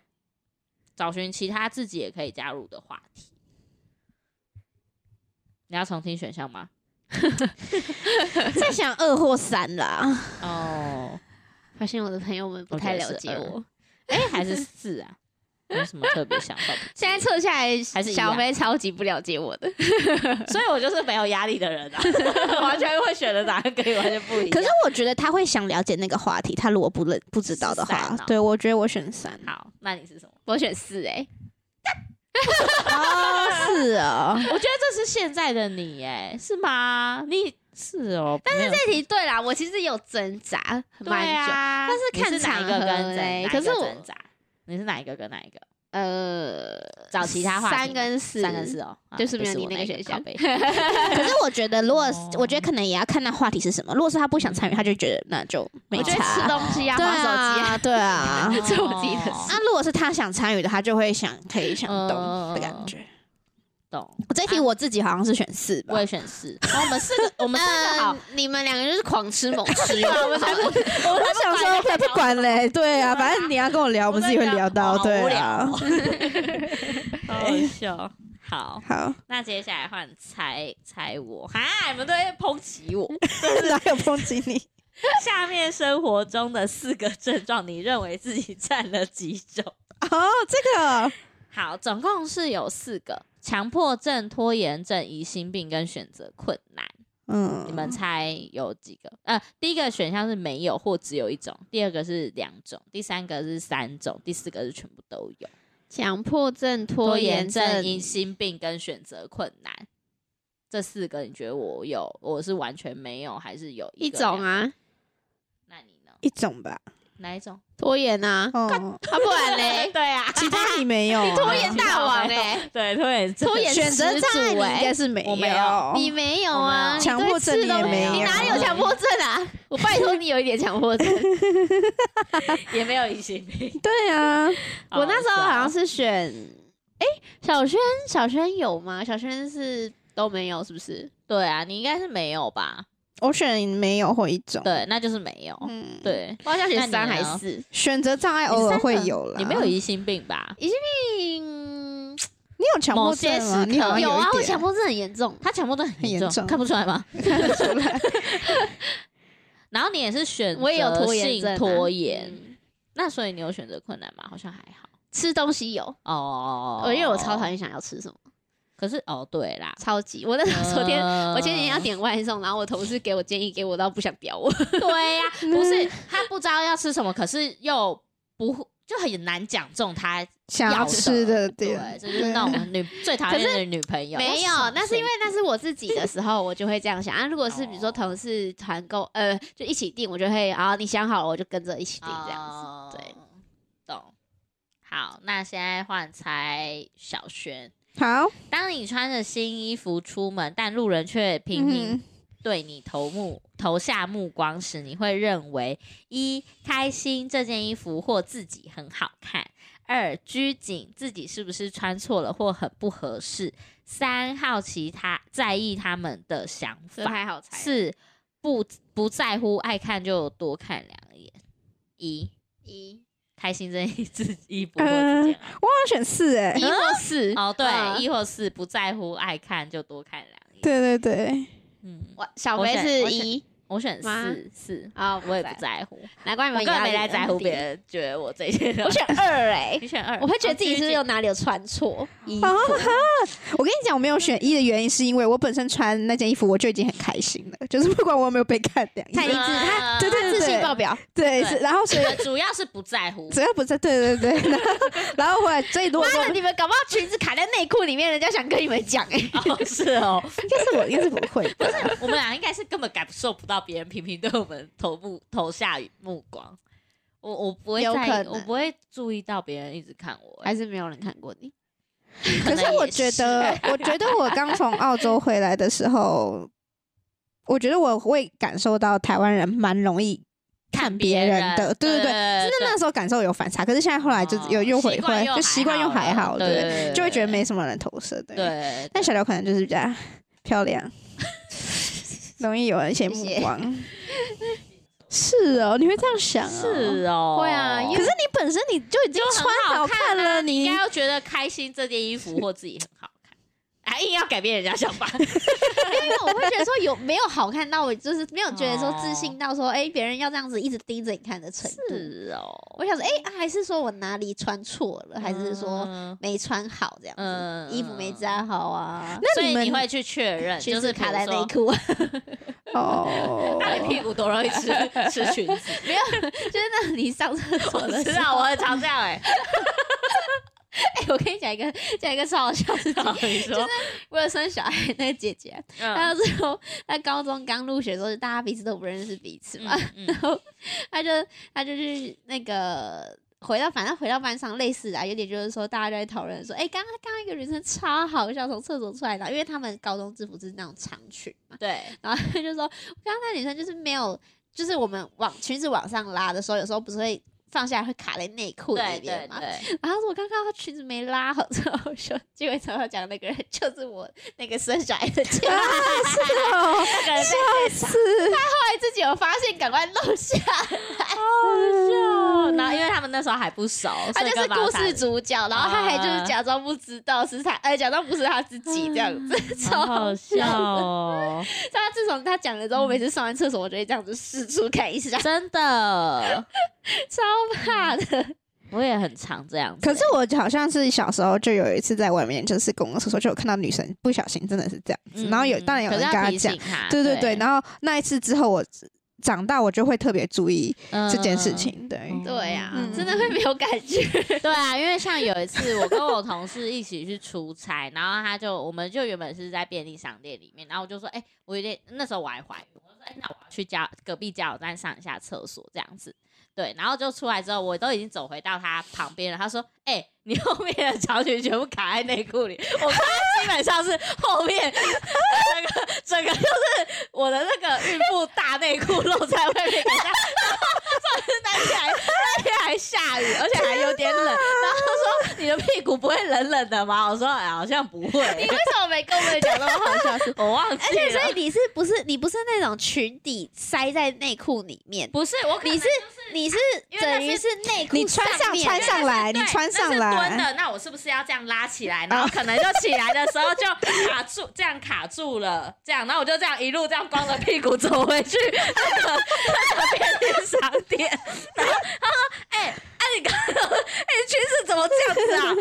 Speaker 1: 找寻其他自己也可以加入的话题。你要重听选项吗？
Speaker 3: 在想二或三啦，
Speaker 1: 哦，
Speaker 2: 发现我的朋友们不太了解我。
Speaker 1: 哎、还是四啊？没什么特别想法，
Speaker 2: 现在测下来，
Speaker 1: 还是
Speaker 2: 小飞超级不了解我的。
Speaker 1: 所以我就是没有压力的人啊，完全会选的答案跟你完全不一样。
Speaker 3: 可是我觉得他会想了解那个话题，他如果不认不知道的话
Speaker 1: 哦，
Speaker 3: 对我觉得我选三。
Speaker 1: 好，那你是什么？
Speaker 2: 我选四哎，
Speaker 3: 哦，是哦，
Speaker 1: 我觉得这是现在的你，哎，是吗？你是哦，但是
Speaker 2: 这题对啦，我其实有挣扎
Speaker 1: 对
Speaker 2: 蛮久，
Speaker 1: 啊，
Speaker 2: 但是看
Speaker 1: 哪一个
Speaker 2: 场合
Speaker 1: 跟哪一个
Speaker 2: 嘞可是我
Speaker 1: 挣扎？你是哪一个跟哪一个？
Speaker 2: 呃，
Speaker 1: 找其他话题
Speaker 2: 三跟四，
Speaker 1: 三跟四哦，啊
Speaker 2: 就是没有你那个选项
Speaker 3: 可是我觉得，如果
Speaker 1: 哦
Speaker 3: 我觉得可能也要看那话题是什么。如果是他不想参与，他就觉得那就没
Speaker 2: 我觉得吃
Speaker 3: 差。
Speaker 2: 东西啊，
Speaker 3: 对
Speaker 2: 玩手机啊
Speaker 3: 啊，，对啊。
Speaker 2: 这我自己的
Speaker 1: 哦
Speaker 3: 那如果是他想参与的，他就会想可以想动
Speaker 1: 嗯
Speaker 3: 的感觉。
Speaker 1: 懂。
Speaker 3: 我这一题我自己好像是选四吧
Speaker 1: 我。也选四。那我们四个，我们四个好
Speaker 2: 嗯，，你们两个就是狂吃猛吃，
Speaker 1: 我们才不，我们
Speaker 3: 想说才不管嘞，对啊，反正你要跟我聊，我们自己会聊到，对啊。
Speaker 1: 好好笑。好，
Speaker 3: 好，
Speaker 1: 那接下来换猜猜我，哈，你们都在抨击我。
Speaker 3: 哪有抨击你？
Speaker 1: 下面生活中的四个症状，你认为自己占了几种？
Speaker 3: 哦，这个
Speaker 1: 好，总共是有四个：强迫症、拖延症、疑心病跟选择困难。
Speaker 3: 嗯，
Speaker 1: 你们猜有几个？呃，第一个选项是没有或只有一种，第二个是两种，第三个是三种，第四个是全部都有。
Speaker 2: 强迫症、拖延症、
Speaker 1: 疑心病跟选择困难，这四个你觉得我有，我是完全没有，还是有个
Speaker 2: 一种？啊，
Speaker 1: 那你呢？
Speaker 3: 一种吧。
Speaker 1: 哪一种？
Speaker 2: 拖延啊，
Speaker 3: 哦，
Speaker 2: 啊不然嘞，
Speaker 1: 对啊，
Speaker 3: 其他你没有啊，
Speaker 2: 拖延大王哎，
Speaker 1: 对拖延症
Speaker 2: 拖延
Speaker 3: 选择
Speaker 2: 始
Speaker 3: 障碍应该是没
Speaker 1: 我没有
Speaker 2: 你没有啊？
Speaker 3: 强迫症也没有
Speaker 2: 你哪里有强迫症啊？我拜托你有一点强迫症。
Speaker 1: 也没有疑心病。
Speaker 3: 对啊，
Speaker 2: 我那时候好像
Speaker 1: 是
Speaker 2: 是选，哎，小轩，小轩有吗？小轩是都没有，是不是？
Speaker 1: 对啊，你应该是没有吧？
Speaker 3: 我选没有或一种。
Speaker 1: 对，那就是没有。
Speaker 3: 嗯，
Speaker 1: 对，
Speaker 2: 我好像选三还是四。
Speaker 3: 选择障碍偶尔会有了。
Speaker 1: 你没有疑心病吧？
Speaker 2: 疑心病，
Speaker 3: 你有强迫症吗？你
Speaker 2: 有啊，我强迫症很严重。
Speaker 1: 他强迫症很严重，
Speaker 3: 重
Speaker 1: 看不出来吗？
Speaker 3: 看得出来。
Speaker 1: 然后你也是选
Speaker 2: 我也有拖延
Speaker 1: 性
Speaker 2: 症啊，
Speaker 1: 拖延。
Speaker 2: 嗯
Speaker 1: 那所以你有选择困难吗？好像还好
Speaker 2: 吃东西有，
Speaker 1: 哦。
Speaker 2: 我因为我超讨厌想要吃什么，
Speaker 1: 可是哦，对啦，
Speaker 2: 超级。我那时候昨天
Speaker 1: 嗯
Speaker 2: 我前几天要点外送，然后我同事给我建议，给我到不想屌我。
Speaker 1: 对呀、不是他不知道要吃什么，可是又不就很难讲中他
Speaker 3: 想要
Speaker 1: 要
Speaker 3: 吃的
Speaker 1: 对就是那种女最 讨厌的女朋友。
Speaker 2: 没有那是因为那是我自己的时候，我就会这样想啊。如果是比如说
Speaker 1: 哦
Speaker 2: 同事团购，呃，就一起订，我就会啊，你想好了，我就跟着一起订这样
Speaker 1: 哦
Speaker 2: 子。对，
Speaker 1: 懂。好，那现在换猜小轩。
Speaker 3: 好，
Speaker 1: 当你穿着新衣服出门，但路人却频频
Speaker 3: 嗯
Speaker 1: 对你投目投下目光时，你会认为一开心这件衣服或自己很好看；二拘谨自己是不是穿错了或很不合适；三好奇他在意他们的想法；
Speaker 2: 太好猜。
Speaker 1: 四不不在乎，爱看就多看两眼；一。
Speaker 2: 一
Speaker 1: 开心这件自己很好
Speaker 3: 我好像选四哎、
Speaker 2: 一或四。
Speaker 1: 看。哦，对，
Speaker 2: 嗯。
Speaker 1: 一或四不在乎，爱看就多看两眼。
Speaker 3: 对对对，
Speaker 1: 嗯，
Speaker 2: 我小飞是一。
Speaker 1: 我选四四，
Speaker 2: 啊，
Speaker 1: 我也不在乎，
Speaker 2: 难怪你
Speaker 1: 们根本没在在乎别。人觉得我这些。
Speaker 2: 我选二哎
Speaker 1: 你，选二，
Speaker 2: 我会觉得自己是不是有
Speaker 1: 哦
Speaker 2: 哪里有穿错？衣服
Speaker 3: 啊？我跟你讲，我没有选一的原因是因为我本身穿那件衣服我就已经很开心了，就是不管我有没有被看两眼，
Speaker 2: 太励志，他
Speaker 1: 啊
Speaker 3: 对对对
Speaker 2: 自信爆表。
Speaker 3: 对，
Speaker 1: 对
Speaker 3: 是然后所以
Speaker 1: 呃 主要是不在乎。
Speaker 3: 主要不在，对对对，然后然后后来所以如果说
Speaker 2: 妈的，你们搞不好裙子卡在内裤里面，人家想跟你们讲哎。
Speaker 1: 哦，是哦，
Speaker 3: 应该是我应该是不会不是，
Speaker 1: 我们俩应该是根本感受不到别人频频对我们投目投下目光。我我不会在意，
Speaker 2: 有可能
Speaker 1: 我不会注意到别人一直看我。
Speaker 2: 还是没有人看过你。
Speaker 3: 可是我觉得，我觉得我刚从澳洲回来的时候，我觉得我会感受到台湾人蛮容易看别人的，对对对。真的那时候感受有反差，可是现在后来就
Speaker 1: 哦
Speaker 3: 有又回回来，
Speaker 1: 习惯又
Speaker 3: 就习惯又还好，
Speaker 1: 对
Speaker 3: 对，就会觉得没什么人投射，对。
Speaker 1: 对。
Speaker 3: 但小刘可能就是比较漂亮，容易有一些目
Speaker 2: 谢谢
Speaker 3: 光。是哦，你会这样想哦？
Speaker 1: 是哦，
Speaker 2: 会啊
Speaker 3: 可是你本身你就已经穿好
Speaker 1: 看啊
Speaker 3: 了，你
Speaker 1: 你应该要觉得开心这件衣服或自己很好看，还硬要改变人家想法。
Speaker 2: 因为我会觉得说有没有好看到我，就是没有觉得说自信到说，哎，别人要这样子一直盯着你看的程度。
Speaker 1: 是哦，
Speaker 2: 我想说，哎，啊还是说我哪里穿错了，还是说
Speaker 1: 嗯
Speaker 2: 没穿好这样
Speaker 1: 嗯
Speaker 2: 子，衣服没扎好啊，
Speaker 1: 所以
Speaker 3: 那你们
Speaker 1: 你会去确认，
Speaker 2: 裙 子
Speaker 1: 就是
Speaker 2: 卡在内
Speaker 1: 内。
Speaker 2: 裤，
Speaker 3: 哦，
Speaker 1: 那你屁股多容易吃吃裙子？
Speaker 2: 没有，就是那你上厕所
Speaker 1: 我
Speaker 2: 的时候，
Speaker 1: 我很常这样哎。
Speaker 2: 哎，我跟你讲一个讲一个超好笑的事情，
Speaker 1: 好你说，
Speaker 2: 我有生小孩那个姐姐，
Speaker 1: 嗯。
Speaker 2: 她那时候她高中刚入学的时候，大家彼此都不认识彼此嘛，
Speaker 1: 嗯
Speaker 2: 然后她就她就去那个回到反正回到班上类似啊，有点就是说大家就在讨论说，哎、刚刚刚刚一个女生超好笑，从厕所出来的，因为他们高中制服是那种长裙嘛，
Speaker 1: 对，
Speaker 2: 然后她就说刚刚那女生就是没有，就是我们往裙子往上拉的时候，有时候不是会。放下来会卡在内裤里面嘛？
Speaker 1: 对对，
Speaker 2: 然后我刚刚他裙子没拉好，之后说，结果常常讲那个人就是我那个生小孩的
Speaker 1: 那个人在
Speaker 3: 是
Speaker 2: 后来自己有发现，赶快露下来。
Speaker 1: 好笑，然后因为他们那时候还不熟，
Speaker 2: 他就是故事主角，然后他还就是假装不知道是他，呃，假装不是他自己这样子，超
Speaker 1: 好好笑哦，
Speaker 2: 所以他自从他讲了之后，我每次上完厕所，我就会这样子四处看一下，
Speaker 1: 真的，
Speaker 2: 超怕的。
Speaker 1: 我也很常这样子。
Speaker 3: 可是我好像是小时候就有一次在外面，就是公共厕所就有看到女生不小心真的是这样子，
Speaker 1: 嗯
Speaker 3: 然后有当然有人跟她讲对对对，然后那一次之后我长大我就会特别注意这件事。情，对，
Speaker 1: 嗯
Speaker 2: 对呀、
Speaker 3: 嗯
Speaker 2: 真的会没有感觉。
Speaker 1: 对啊，因为像有一次，我跟我同事一起去出差，然后他就，我们就原本是在便利商店里面，然后我就说，哎、我有点，那时候我还怀孕，哎、去加隔壁加油站上一下厕所这样子。对，然后就出来之后，我都已经走回到他旁边了。他说：“哎、你后面的长裙全部卡在内裤里。”我看他基本上是后面 整个整个就是我的那个孕妇大内裤露在外面，然后重点是那天还那天还下雨，而且还有点冷。然后他说：“你的屁股不会冷冷的吗？” 我说：“哎，好像不会你。
Speaker 2: 为什么没跟我们讲那么好笑的事？”
Speaker 1: 我忘记
Speaker 2: 而且，所以，你是不是你不是那种裙底塞在内裤里面？
Speaker 1: 不是我
Speaker 2: 你
Speaker 1: 是
Speaker 2: 你是等于是内裤
Speaker 3: 你穿上
Speaker 2: 面
Speaker 3: 穿上来，你
Speaker 1: 对
Speaker 3: 穿上
Speaker 1: 那是蹲
Speaker 3: 来，
Speaker 1: 的，那我是不是要这样拉起来？然后可能就起来的时候就卡住，这样卡住了，这样，然后我就这样一路这样光着屁股走回去那个那个便利商店，然后他说：“哎、哎、你刚刚哎、裙子怎么这样子啊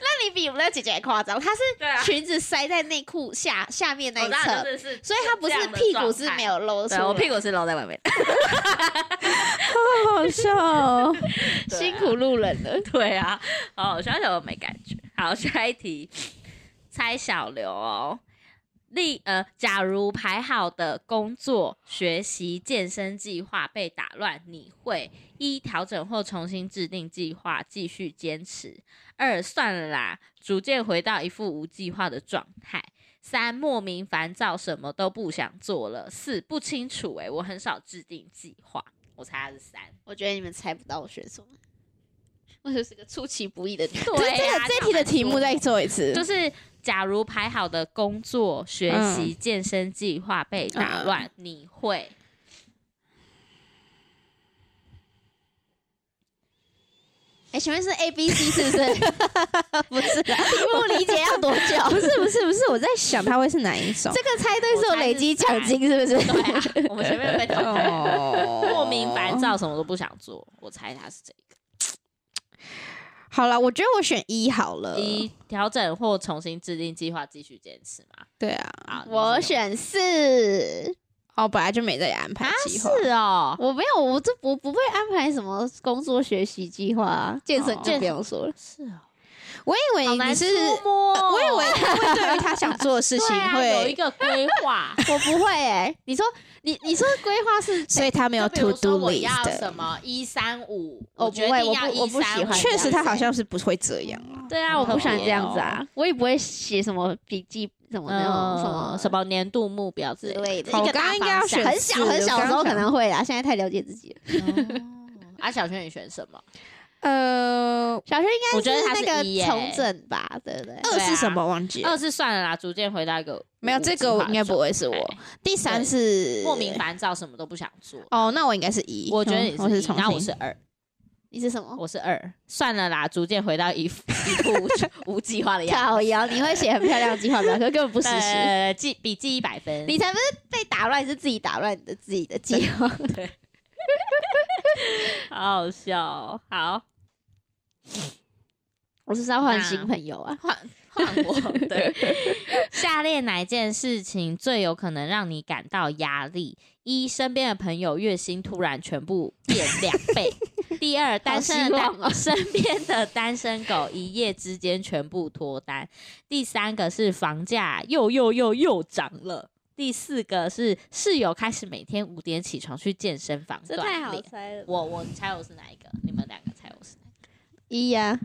Speaker 2: 那你比我们那姐姐还夸张，她是裙子塞在内裤下下面？”那一侧，所以她不是屁股是没。有露出来，
Speaker 1: 我屁股是露在外面。
Speaker 3: 好好笑哦。
Speaker 1: 啊
Speaker 2: 辛苦路人了。
Speaker 1: 对啊，哦，小小我没感觉。好，下一题，猜小刘哦。例呃，假如排好的工作、学习、健身计划被打乱，你会一调整或重新制定计划，继续坚持；二算了啦，逐渐回到一副无计划的状态；三莫名烦躁，什么都不想做了。四不清楚诶、我很少制定计划。我猜他是三。
Speaker 2: 我觉得你们猜不到我选什么，我就是个出其不意的女。
Speaker 1: 对啊，
Speaker 3: 这题的题目再做一次，
Speaker 1: 就是假如排好的工作、学习、健身计划被打乱，你会？
Speaker 2: 哎，请问是 A B C 是不是？不是，题目理解要多久？
Speaker 3: 不是不是不是，我在想他会是哪一种？
Speaker 2: 这个猜对是我累积奖金，是不是？
Speaker 1: 对啊，我们前面被淘 莫名烦躁，什么都不想做。我猜他是这个。
Speaker 3: 好了，我觉得我选一好了。
Speaker 1: 一调整或重新制定计划，继续坚持嘛。
Speaker 3: 对啊，
Speaker 2: 我选四。
Speaker 3: 哦，本来就没在安排
Speaker 1: 啊，
Speaker 3: 计划。
Speaker 1: 是哦，
Speaker 2: 我没有，我这我不会安排什么工作、学习计划啊，健身就不用说了。
Speaker 1: 是哦，
Speaker 3: 我以为你是，
Speaker 1: 触摸哦。
Speaker 3: 我以为他会对于他想做的事情
Speaker 1: 会啊，有一
Speaker 3: 会，
Speaker 1: 个规划。
Speaker 2: 我不会哎、你说你你说规划是
Speaker 3: 所以他没有 to do
Speaker 1: 我要
Speaker 3: list
Speaker 1: 什。么一三五，
Speaker 2: 我不会
Speaker 1: 决定要
Speaker 2: 我不我不喜欢
Speaker 3: 确实，他好像是不会这样啊。
Speaker 2: 对啊，我不喜欢这样子啊，我也不会写什么笔记什么那种
Speaker 1: 嗯
Speaker 2: 什么
Speaker 1: 什么年度目标之类的。
Speaker 2: 之类的。
Speaker 3: 好我
Speaker 1: 一个大
Speaker 3: 刚刚应该要
Speaker 1: 方向
Speaker 3: 选
Speaker 2: 很小很小的时候可能会啊，现在太了解自己了。
Speaker 1: 哦 啊，小轩你选什么？
Speaker 3: 呃，
Speaker 2: 小学应该
Speaker 1: 我觉得他是
Speaker 2: 那
Speaker 1: 一耶
Speaker 2: 个重整吧，对不对？
Speaker 3: 二是什么忘记了？
Speaker 1: 二是算了啦，逐渐回到一个
Speaker 3: 没有这个我应该不会是我第三是
Speaker 1: 莫名烦躁，什么都不想做。
Speaker 3: 哦，那我应该是一。
Speaker 1: 我觉得你
Speaker 3: 嗯我是重
Speaker 1: 是一然后我
Speaker 3: 新
Speaker 1: 是二，
Speaker 2: 你是什么？
Speaker 1: 我是二，算了啦，逐渐回到一副一副无 无计划的样子。
Speaker 2: 靠腰，你会写很漂亮的计划表，可根本不实施。
Speaker 1: 呃，记笔记一百分。
Speaker 2: 你才不是被打乱，是自己打乱你的自己的计划。
Speaker 1: 好好笑哦、好，
Speaker 2: 我是要换新朋友啊？
Speaker 1: 换换我。对，下列哪件事情最有可能让你感到压力？一，身边的朋友月薪突然全部变两倍；第二，单身身边的单身狗一夜之间全部脱单；第三个是房价又又又又涨了；第四个是室友开始每天五点起床去健身房锻炼。
Speaker 2: 猜了
Speaker 1: 我我猜我是哪一个？你们两个猜我是哪一个？
Speaker 2: 一呀，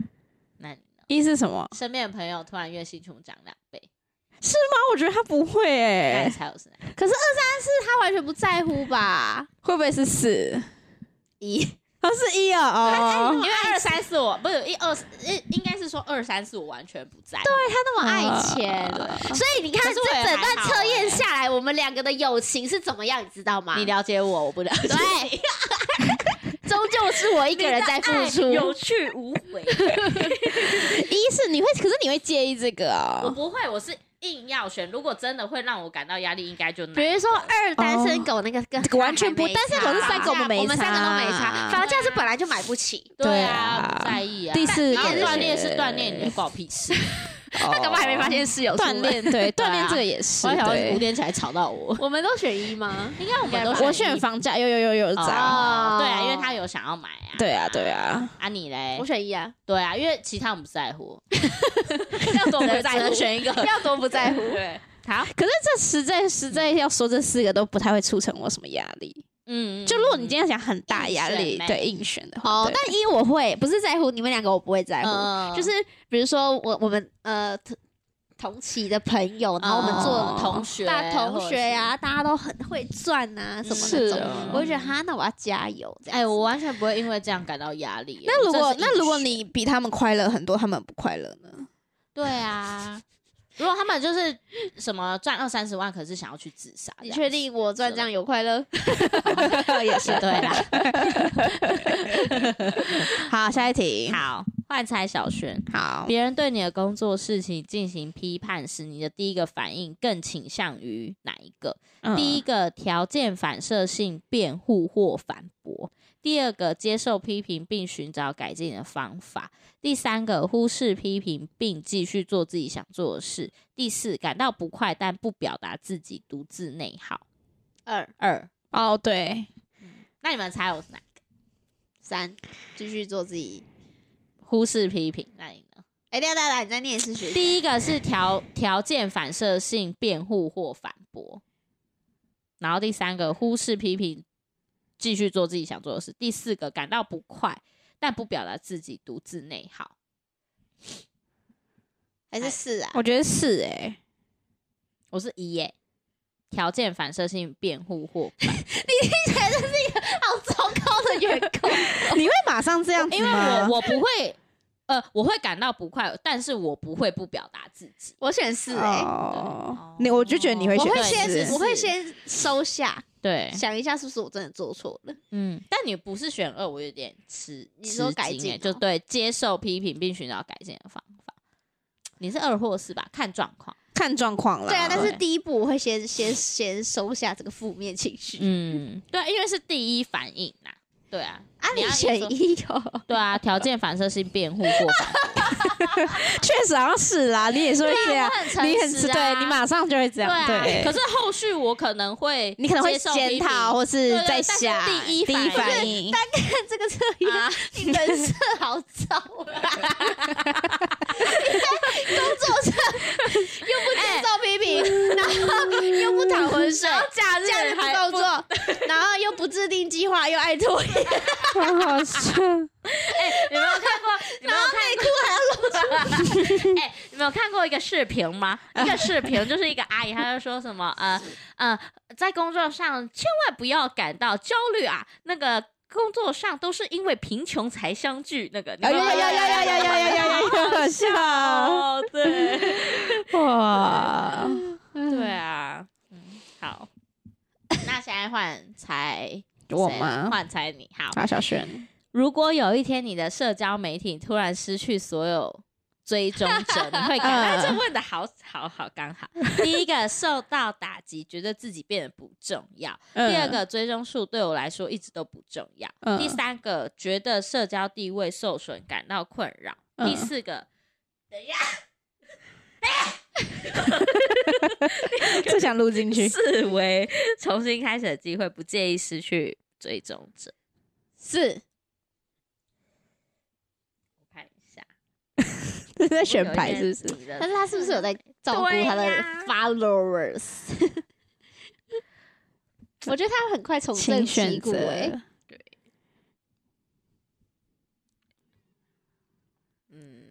Speaker 1: 那你呢？
Speaker 3: 一是什么？
Speaker 1: 身边的朋友突然月薪涨两倍，
Speaker 3: 是吗，我觉得他不会
Speaker 1: 那
Speaker 3: 诶
Speaker 1: 你，猜我是哪一个？
Speaker 2: 可是二三四他完全不在乎吧？
Speaker 3: 会不会是四？
Speaker 2: 一，
Speaker 3: 哦，是一哦哦
Speaker 1: 因。为二三四我不是一二应应该是说二三四我完全不在。对，
Speaker 2: 他那么爱钱，所以你看这整段测验
Speaker 1: 欸
Speaker 2: 下来，我们两个的友情是怎么样，你知道吗？
Speaker 1: 你了解我，我不了解。
Speaker 2: 对，终究是我一个人在付出。
Speaker 1: 有去无回。
Speaker 3: 一是你会，可是你会介意这个哦？
Speaker 1: 我不会，我是硬要选。如果真的会让我感到压力，应该就
Speaker 2: 比如说二单身狗那个跟
Speaker 3: 这个完全不单身狗是三个我们没
Speaker 2: 我们三个都没
Speaker 3: 差
Speaker 2: 差，房价是本来就买不起，
Speaker 1: 对
Speaker 3: 对
Speaker 1: 啊，
Speaker 3: 啊
Speaker 1: 不在意啊。
Speaker 3: 第四
Speaker 1: 然后锻炼是锻炼，你管我屁事。
Speaker 3: 他
Speaker 2: 他搞不好还没发现室友。
Speaker 3: 锻炼，对锻炼这个也是。
Speaker 1: 我还想
Speaker 3: 对
Speaker 1: 五点起来吵到我，
Speaker 2: 我们都选一吗？
Speaker 1: 应该我们都
Speaker 3: 我
Speaker 1: 选
Speaker 3: 房价，有有有有涨。
Speaker 2: 哦
Speaker 1: 对啊，因为他有想要买啊。
Speaker 3: 对啊，对啊。
Speaker 1: 啊，你嘞
Speaker 2: 我？选一啊，
Speaker 1: 对啊，因为其他我们不在乎，
Speaker 2: 要多不
Speaker 1: 只
Speaker 2: 在乎，
Speaker 1: 能选一个。
Speaker 2: 要多不在乎。
Speaker 1: 对，好，
Speaker 3: 可是这实在实在要说，这四个都不太会促成我什么压力。
Speaker 1: 嗯，
Speaker 3: 就如果你今天想很大压力对硬选的话，
Speaker 2: 但一我会，不是在乎你们两个，我不会在乎。
Speaker 1: 嗯
Speaker 2: 就是比如说我我们呃同同期的朋友，然后我们做
Speaker 3: 哦
Speaker 1: 同学
Speaker 2: 大同学呀、大家都很会赚啊、什么那种，
Speaker 3: 哦
Speaker 2: 我就觉得哈，那我要加油。
Speaker 1: 哎，我完全不会因为这样感到压力。
Speaker 3: 那如果那如果你比他们快乐很多，他们不快乐呢？
Speaker 1: 对啊，如果他们就是什么赚二三十万，可是想要去自杀，
Speaker 2: 你确定我赚这样有快乐？
Speaker 3: 也是
Speaker 1: 对啦。
Speaker 3: 好，下一题。
Speaker 1: 好，换猜小轩。
Speaker 3: 好，
Speaker 1: 别人对你的工作事情进行批判时，你的第一个反应更倾向于哪一个？
Speaker 3: 嗯
Speaker 1: 第一个条件反射性辩护或反驳；第二个接受批评并寻找改进的方法；第三个忽视批评并继续做自己想做的事；第四感到不快但不表达自己，独自内耗。
Speaker 2: 二
Speaker 1: 二，
Speaker 3: 哦，对，
Speaker 1: 那你们猜我是哪一个？
Speaker 2: 三，继续做自己。
Speaker 1: 忽视批评，那你呢？
Speaker 2: 哎，等一下等一下，你再念一次学。
Speaker 1: 第一个是条条件反射性辩护或反驳，然后第三个忽视批评，继续做自己想做的事。第四个感到不快，但不表达自己，独自内耗。
Speaker 2: 还是四啊？
Speaker 3: 我觉得是哎，
Speaker 1: 我是一耶，条件反射性辩护或 你听起来就是一个
Speaker 2: 好糟糕的员工，
Speaker 3: 你会马上这样子
Speaker 1: 因为？我我不会，呃，我会感到不快，但是我不会不表达自己。
Speaker 2: 我选四哎、
Speaker 3: 哦，你我就觉得你会选
Speaker 2: 我会先
Speaker 3: 四
Speaker 2: 我会先收下，
Speaker 1: 对，
Speaker 2: 想一下是不是我真的做错了。
Speaker 1: 嗯，但你不是选二，我有点吃，
Speaker 2: 你说改进哦
Speaker 1: 就对，接受批评并寻找改进的方法。你是二或四吧？看状况。
Speaker 3: 看状况了。
Speaker 2: 对啊，但是第一步我会先先先收下这个负面情绪。
Speaker 1: 嗯，对，因为是第一反应呐。对啊，
Speaker 2: 啊，
Speaker 1: 你
Speaker 2: 选一哦，
Speaker 1: 对啊，条件反射性辩护过反
Speaker 3: 确实好像是啦，你也是会这样，你很
Speaker 1: 实啊
Speaker 3: 对你马上就会这样，
Speaker 1: 对啊。
Speaker 3: 对。
Speaker 1: 可是后续我可能会，
Speaker 3: 你可能会检讨，或是在
Speaker 1: 对对但是
Speaker 3: 下
Speaker 1: 第一
Speaker 3: 第一
Speaker 1: 反
Speaker 3: 应。单。
Speaker 2: 看这个测验，
Speaker 1: 啊，
Speaker 2: 你人设好糟啊！你在工作上又不接受批评，然后又不淌浑水，
Speaker 1: 假日
Speaker 2: 假日不
Speaker 1: 还
Speaker 2: 工作，然后又不制定计划，又爱拖延，
Speaker 3: 好好笑，
Speaker 1: 哎、你没有看过？你没有看过？还要露出？哎、你们有看过一个视频吗？一个视频就是一个阿姨，她就说什么呃呃，在工作上千万不要感到焦虑啊，那个。工作上都是因为贫穷才相聚，那个你
Speaker 3: 哎
Speaker 1: 们
Speaker 3: 呀呀呀呀呀呀呀呀呀！好笑，
Speaker 1: 哦，对，
Speaker 3: 哇！
Speaker 1: 对啊，嗯，好，那现在换猜谁
Speaker 3: 我吗
Speaker 1: 换猜你，好，
Speaker 3: 好，小轩，
Speaker 1: 如果有一天你的社交媒体突然失去所有追踪者，你会感
Speaker 3: 嗯
Speaker 1: 到这问的好好好刚好。第一个受到打击，觉得自己变得不重要；
Speaker 3: 嗯。
Speaker 1: 第二个追踪数对我来说一直都不重要；
Speaker 3: 嗯。
Speaker 1: 第三个觉得社交地位受损，感到困扰；
Speaker 3: 嗯。
Speaker 1: 第四个，等一下，
Speaker 3: 这想录进去，
Speaker 1: 视为重新开始的机会，不介意失去追踪者。
Speaker 2: 是
Speaker 1: 我看一下，
Speaker 3: 在选牌是不是？
Speaker 2: 但是他是不是有在照顾他的 followers？我觉得他很快重振旗
Speaker 3: 请选
Speaker 2: 鼓哎、
Speaker 3: 择。
Speaker 1: 嗯，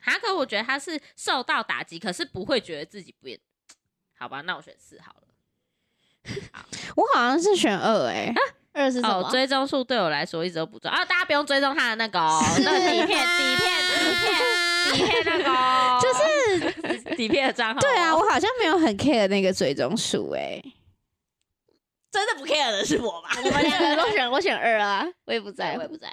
Speaker 1: 哈，可我觉得他是受到打击，可是不会觉得自己变。好吧，那我选四好了。
Speaker 3: 我好像是选二哎，
Speaker 2: 二是什么？
Speaker 1: 哦，追踪数对我来说一直都不重要。啊，大家不用追踪他的那个、哦，那个底片、底片、底片、底片那个、哦，就是底片的账号。
Speaker 3: 对啊，我好像没有很 care 那个追踪数哎。
Speaker 1: 真的不 care 的是我吧？
Speaker 2: 我们两个都选，我选二啊，我也不在乎
Speaker 1: 我也。不在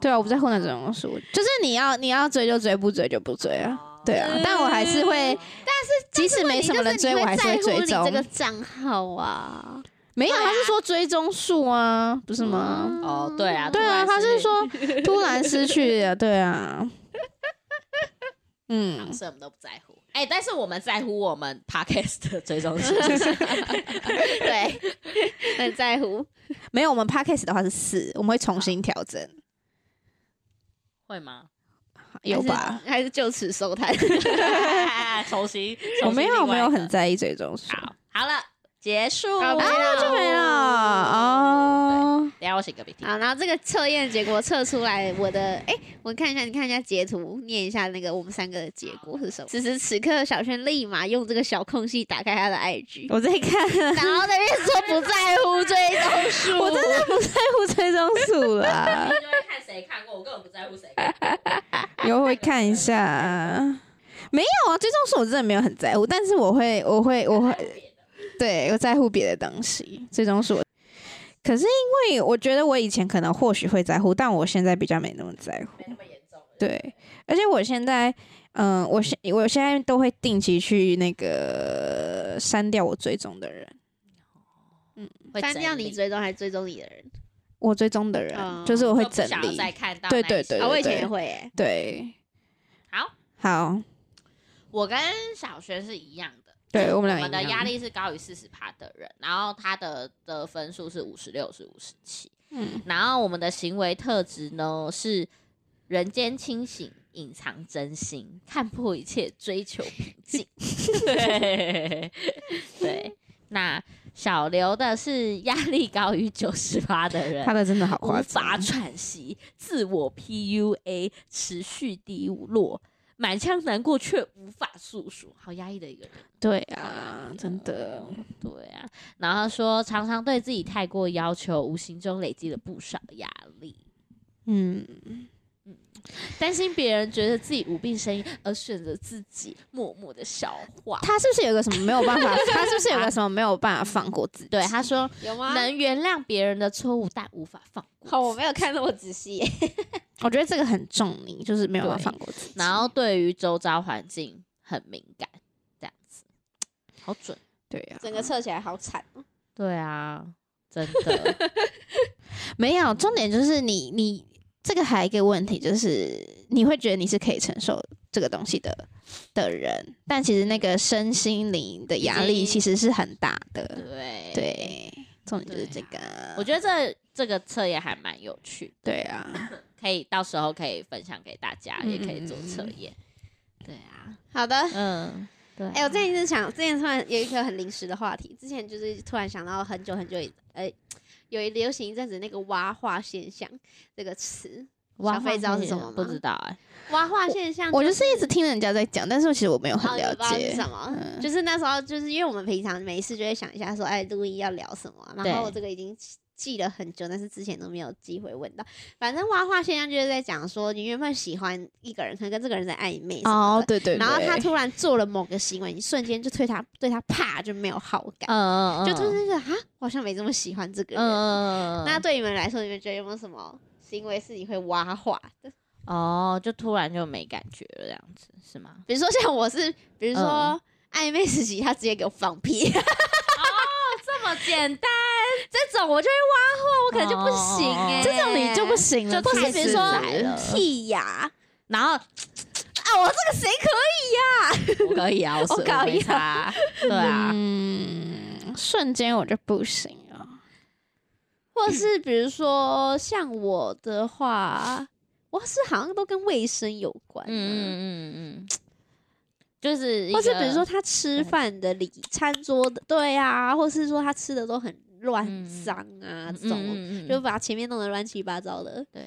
Speaker 3: 对啊，我不在乎那追踪数，就是你要你要追就追，不追就不追啊。
Speaker 1: 哦
Speaker 3: 对啊，但我还是会，但是即使没什么人追，我还是
Speaker 2: 会
Speaker 3: 追踪
Speaker 2: 你这。个账号啊，
Speaker 3: 没有，他是说追踪数啊，不是吗？
Speaker 1: 哦，对啊，
Speaker 3: 对啊，他是说突然失去了，对啊。嗯
Speaker 1: 所以我们都不在乎。哎、但是我们在乎我们 podcast 的追踪数。
Speaker 2: 对，很在乎。
Speaker 3: 没有，我们 podcast 的话是四，我们会重新调整，
Speaker 1: 会吗？
Speaker 3: 有吧？
Speaker 2: 还是？就此收摊？
Speaker 1: 重新，
Speaker 3: 我没有，没有很
Speaker 1: 在
Speaker 3: 在意追踪数。
Speaker 1: 好。好了，结束。
Speaker 2: 好没了
Speaker 3: 啊，就没了哦。
Speaker 1: 等下我写个鼻涕。
Speaker 2: 好，然后这个测验结果测出来，我的哎、我看一下，你看一下截图，念一下那个我们三个的结果是什么。此时此刻，小轩立马用这个小空隙打开他的 IG，
Speaker 3: 我在看，
Speaker 2: 然后那边说不在乎追踪数，
Speaker 3: 我真的不在乎追踪数啦，
Speaker 1: 就会看谁看过，我根本不在乎谁看过。
Speaker 3: 以后会看一下。没有啊，追踪数我真的没有很在乎，但是我会，我会，我会，对我在乎别的东西。最终是我，可是因为我觉得我以前可能或许会在乎，但我现在比较没那么在乎。
Speaker 1: 没那么严重。
Speaker 3: 对，而且我现在，嗯、我现我现在都会定期去那个删掉我追踪的人，
Speaker 1: 会
Speaker 2: 删掉你追踪还是追踪你的人？
Speaker 3: 我追踪的人，
Speaker 2: 哦
Speaker 3: 就是我会整理。
Speaker 1: 再看到
Speaker 3: 对对对
Speaker 2: 啊，我以前也会哎、
Speaker 3: 对，
Speaker 1: 好，
Speaker 3: 好，
Speaker 1: 我跟小学是一样的。
Speaker 3: 对我们
Speaker 1: 我们的压力是高于四十趴的人，然后他的的分数是五十六是五十七，
Speaker 3: 嗯，
Speaker 1: 然后我们的行为特质呢是人间清醒，隐藏真心，看破一切，追求平静。对 对，那小刘的是压力高于九十八的人
Speaker 3: 他，的真的好
Speaker 1: 无法，喘息，自我 PUA 持续低落，满腔难过却无法诉说，好压抑的一个人。
Speaker 3: 对啊，真的。
Speaker 1: 对啊，然后说常常对自己太过要求，无形中累积了不少压力，
Speaker 3: 嗯，
Speaker 1: 担心别人觉得自己无病呻吟而选择自己默默的消化。
Speaker 3: 他是不是有个什么没有办法？他是不是有个什么没有办法放过自己？
Speaker 1: 对他说，
Speaker 2: 有吗？
Speaker 1: 能原谅别人的错误，但无法放过。
Speaker 2: 好，我没有看那么仔细。
Speaker 3: 我觉得这个很重你，就是没有办法放过自己。
Speaker 1: 然后对于周遭环境很敏感，这样子，好准。
Speaker 3: 对啊，
Speaker 2: 整个测起来好惨哦。
Speaker 1: 对啊，真的。
Speaker 3: 没有重点就是你你这个还有一个问题就是你会觉得你是可以承受这个东西的的人，但其实那个身心灵的压力其实是很大的。
Speaker 1: 对，
Speaker 3: 对，重点就是这个。
Speaker 1: 我觉得这这个测验还蛮有趣的，
Speaker 3: 对啊，
Speaker 1: 可以到时候可以分享给大家，
Speaker 3: 嗯
Speaker 1: 也可以做测验。对啊，
Speaker 2: 好的，
Speaker 1: 嗯，对啊。
Speaker 2: 哎、我最近是想，之前突然有一个很临时的话题，之前就是突然想到很久很久以，呃，有一流行一阵子那个蛙化现象这个词，
Speaker 1: 挖
Speaker 2: 小飞知道是什么吗
Speaker 1: 不知道哎、
Speaker 2: 蛙化现象、
Speaker 3: 我就是一直听人家在讲，但是其实我没有很了解。
Speaker 2: 什么？
Speaker 3: 嗯
Speaker 2: 就是那时候，就是因为我们平常没事就会想一下说，哎，录音要聊什么啊、然后我这个已经记了很久，但是之前都没有机会问到。反正挖话现象就是在讲说，你原本喜欢一个人，可能跟这个人在暧昧
Speaker 3: 哦对对对，
Speaker 2: 然后他突然做了某个行为，你瞬间就对他对他啪就没有好感，
Speaker 1: 嗯嗯嗯，
Speaker 2: 就突然觉得啊，我好像没这么喜欢这个人。
Speaker 1: 嗯，
Speaker 2: 那对你们来说，你们觉得有没有什么行为是你会挖话的？
Speaker 1: 哦，就突然就没感觉了，这样子是吗？
Speaker 2: 比如说像我是，比如说
Speaker 1: 嗯
Speaker 2: 暧昧时期，他直接给我放屁。
Speaker 1: 哦这么简单，
Speaker 2: 这种我就会挖货，我可能就不行哎、
Speaker 1: 哦
Speaker 3: 这种你就不行了，
Speaker 1: 就
Speaker 3: 是
Speaker 1: 自然了。
Speaker 2: 剔牙
Speaker 1: 然后
Speaker 2: 啊，我这个谁可以呀？
Speaker 1: 我可以啊，我
Speaker 2: 可以啊，
Speaker 1: 对啊，
Speaker 3: 嗯，瞬间我就不行了。
Speaker 2: 或是比如说像我的话，我是好像都跟卫生有关、
Speaker 1: 嗯
Speaker 2: 嗯嗯。
Speaker 1: 嗯嗯。嗯，就是
Speaker 2: 或是比如说他吃饭的礼餐桌的，对啊，或是说他吃的都很乱
Speaker 1: 嗯
Speaker 2: 脏啊，
Speaker 1: 嗯
Speaker 2: 这种、就把前面弄得乱七八糟的，
Speaker 1: 对，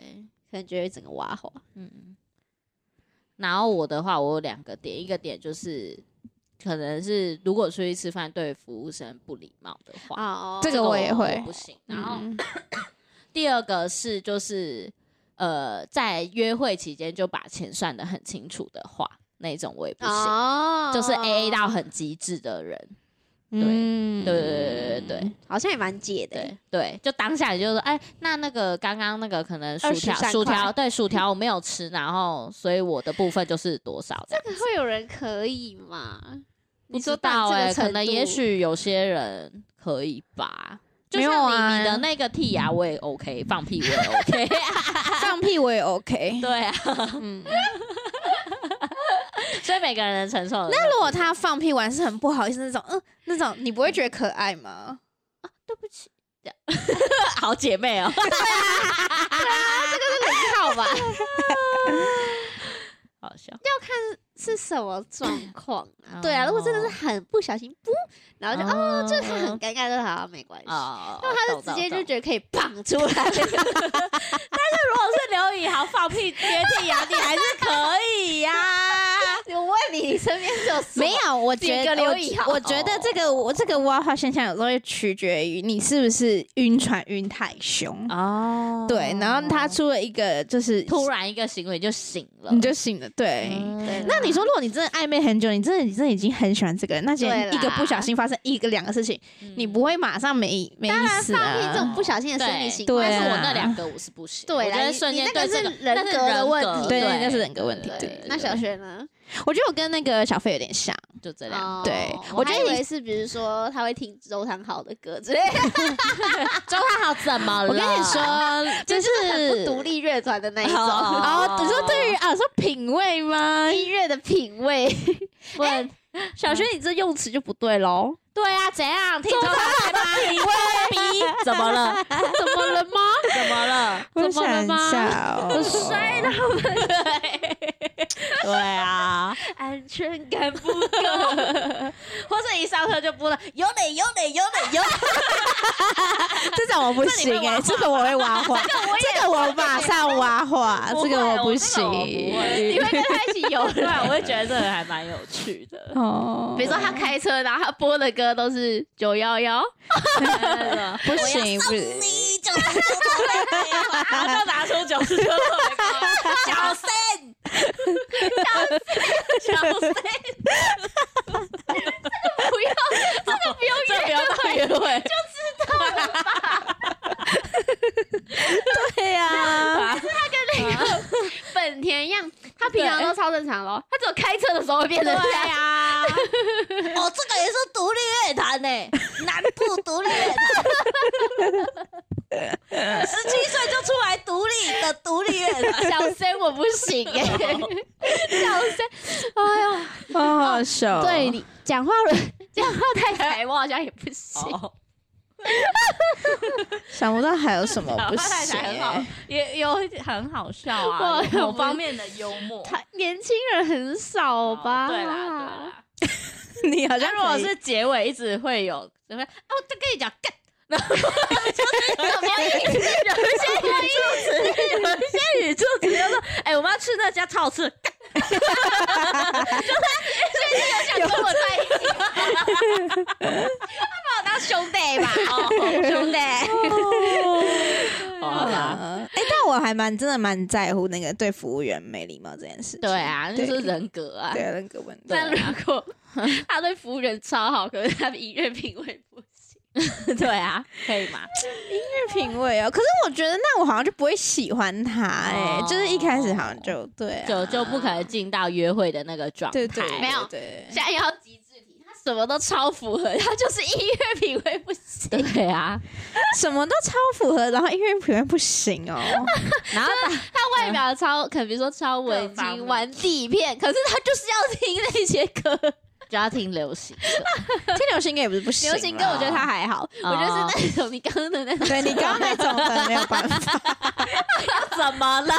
Speaker 2: 可能觉得整个挖花。
Speaker 1: 嗯。然后我的话，我有两个点，一个点就是可能是如果出去吃饭对服务生不礼貌的话，
Speaker 2: 哦
Speaker 3: 这个我也会
Speaker 1: 不行。然后
Speaker 3: 嗯
Speaker 1: 第二个是就是呃，在约会期间就把钱算得很清楚的话，那种我也不行，
Speaker 2: 哦
Speaker 1: 就是 A A 到很极致的人。对对对对对
Speaker 2: 好像也蛮解的。
Speaker 1: 对对，就当下你就说，哎，那那个刚刚那个可能薯条薯条对薯条我没有吃，然后所以我的部分就是多少这样子。
Speaker 2: 会有人可以吗？
Speaker 1: 不知
Speaker 2: 你说到
Speaker 1: 道哎、可能也许有些人可以吧。就像你、
Speaker 3: 啊
Speaker 1: 你的那个剔牙我也 OK，放屁我也 OK。
Speaker 3: 放屁我也 OK。
Speaker 1: 对啊，
Speaker 3: 嗯，
Speaker 1: 所以每个人能承受的。
Speaker 3: 那如果他放屁完是很不好意思那种，嗯，那种你不会觉得可爱吗？
Speaker 1: 对不起，这样 好姐妹哦，
Speaker 2: 对啊，这个是零号吧，
Speaker 1: 好笑。
Speaker 2: 要看是什么状况
Speaker 1: 哦
Speaker 2: 啊？对啊，如果真的是很不小心，不，然后就哦，
Speaker 1: 哦
Speaker 2: 就是他很尴尬，就好像没关系。
Speaker 1: 哦，
Speaker 2: 那他就直接就觉得可以棒出来，但是
Speaker 1: 如果是刘宇豪放屁接剔牙，你还是可以呀、
Speaker 2: 我问你，你身边就有
Speaker 3: 没有，我觉得我
Speaker 2: 刘
Speaker 3: 我觉得这个我这个挖化现象有时候会取决于你是不是晕船晕太凶。
Speaker 1: 哦
Speaker 3: 对，然后他出了一个就是
Speaker 1: 突然一个行为就醒了，
Speaker 3: 你就醒了，对。那你说，如果你真的暧昧很久，你真的你真的已经很喜欢这个人，那今天一个不小心发生一个两个事情，
Speaker 1: 嗯
Speaker 3: 你不会马上没没意思
Speaker 2: 放屁这种
Speaker 3: 啊？
Speaker 2: 不小心的生理
Speaker 1: 对
Speaker 2: 行为，
Speaker 3: 对
Speaker 1: 但是我
Speaker 3: 啊
Speaker 1: 那两个我是不行，
Speaker 2: 对
Speaker 1: 我觉得瞬
Speaker 2: 你那个
Speaker 1: 间对这
Speaker 2: 是人格的问题
Speaker 3: 对，那是人格问题。
Speaker 1: 对
Speaker 3: 对，
Speaker 2: 那小学呢？
Speaker 3: 我觉得我跟那个小费有点像，
Speaker 1: 就这样。
Speaker 2: 哦
Speaker 3: 对
Speaker 2: 我还以为是比如说他会听周汤豪的歌之类的，
Speaker 1: 周汤豪怎么了？
Speaker 3: 我跟你说，就
Speaker 2: 就是很不独立乐团的那一种
Speaker 3: 哦，你说对于啊，说品味吗？
Speaker 2: 音乐的品味。
Speaker 1: 问
Speaker 2: 小学你这用词就不对喽，
Speaker 1: 对啊，怎样？听周汤豪的品味 逼？怎么了？
Speaker 2: 怎么了吗？
Speaker 1: 怎么了？
Speaker 3: 我想一
Speaker 2: 怎么了吗
Speaker 3: 下哦，
Speaker 2: 摔到
Speaker 1: 对啊，
Speaker 2: 哎安全感不够。
Speaker 1: 或者一上课就播了有嘞有嘞有嘞有嘞，
Speaker 3: 这种我不行哎、这个我会挖话，这个我马上挖话，这个我不行。
Speaker 2: 你会跟他一起游
Speaker 1: 对？我会觉得这个还蛮有趣的。
Speaker 3: 哦，
Speaker 2: 比如说他开车，然后他播的歌都是九幺幺，
Speaker 3: 不行，不行，
Speaker 1: 你就然后就拿出九十九小声，小声，小声，
Speaker 2: 不要，这个不用
Speaker 1: 这不要当约会，
Speaker 3: 对呀他跟那个、
Speaker 2: 本田一样，他平常都超正常咯，他只有开车的时候会变成这样。
Speaker 1: 哦，这个也是独立乐团呢，南部独立乐团，十七岁就出来独立的独立乐团。
Speaker 2: 小生我不行哎、小生，哎呦，
Speaker 3: 好好笑、哦。
Speaker 2: 对你讲话了，讲话太台，我好像也不行。
Speaker 1: 哦，
Speaker 3: 想不到还有什么不行、
Speaker 1: 也有很好笑啊，
Speaker 2: 我
Speaker 1: 有某方面的幽默。
Speaker 2: 他年轻人很少吧？
Speaker 1: 哦对啦，对啦。
Speaker 3: 你好
Speaker 1: 像如果是结尾一直会有，就会啊，我就跟你讲干。然后就是有？些有？一些语助词，有？一些语助词就说：“哎、我们要去那家超市。干
Speaker 2: 想跟我在一起，他把我当兄弟吧？哦，兄弟。
Speaker 1: 哦好啦
Speaker 3: 嗯哎、但我还蛮真的蛮在乎那个对服务员没礼貌这件事。
Speaker 1: 对啊，就是人格啊。
Speaker 3: 对人格问题。
Speaker 2: 但如果他对服务员超好，可是他的音乐品味不行，
Speaker 1: 对啊，可以吗？
Speaker 3: 品味哦，可是我觉得那我好像就不会喜欢他哎、
Speaker 1: 哦
Speaker 3: 就是一开始好像就对、啊，
Speaker 1: 就就不可能进到约会的那个状态。
Speaker 3: 对对
Speaker 2: 没有
Speaker 3: 对
Speaker 2: 现在要极致题，他什么都超符合，他就是音乐品味不行。
Speaker 1: 对啊，
Speaker 3: 什么都超符合，然后音乐品味不行哦。
Speaker 1: 然后
Speaker 2: 他外表超，可能比如说超文青，
Speaker 1: 各方面
Speaker 2: 玩地片，可是他就是要听那些歌。
Speaker 1: 就要听流行的。
Speaker 3: 听流行歌也不是不行，
Speaker 2: 流行歌我觉得他还好，我觉得是那种你刚刚的那种，
Speaker 3: 对你刚刚那种可能没有办法，
Speaker 1: 怎么了？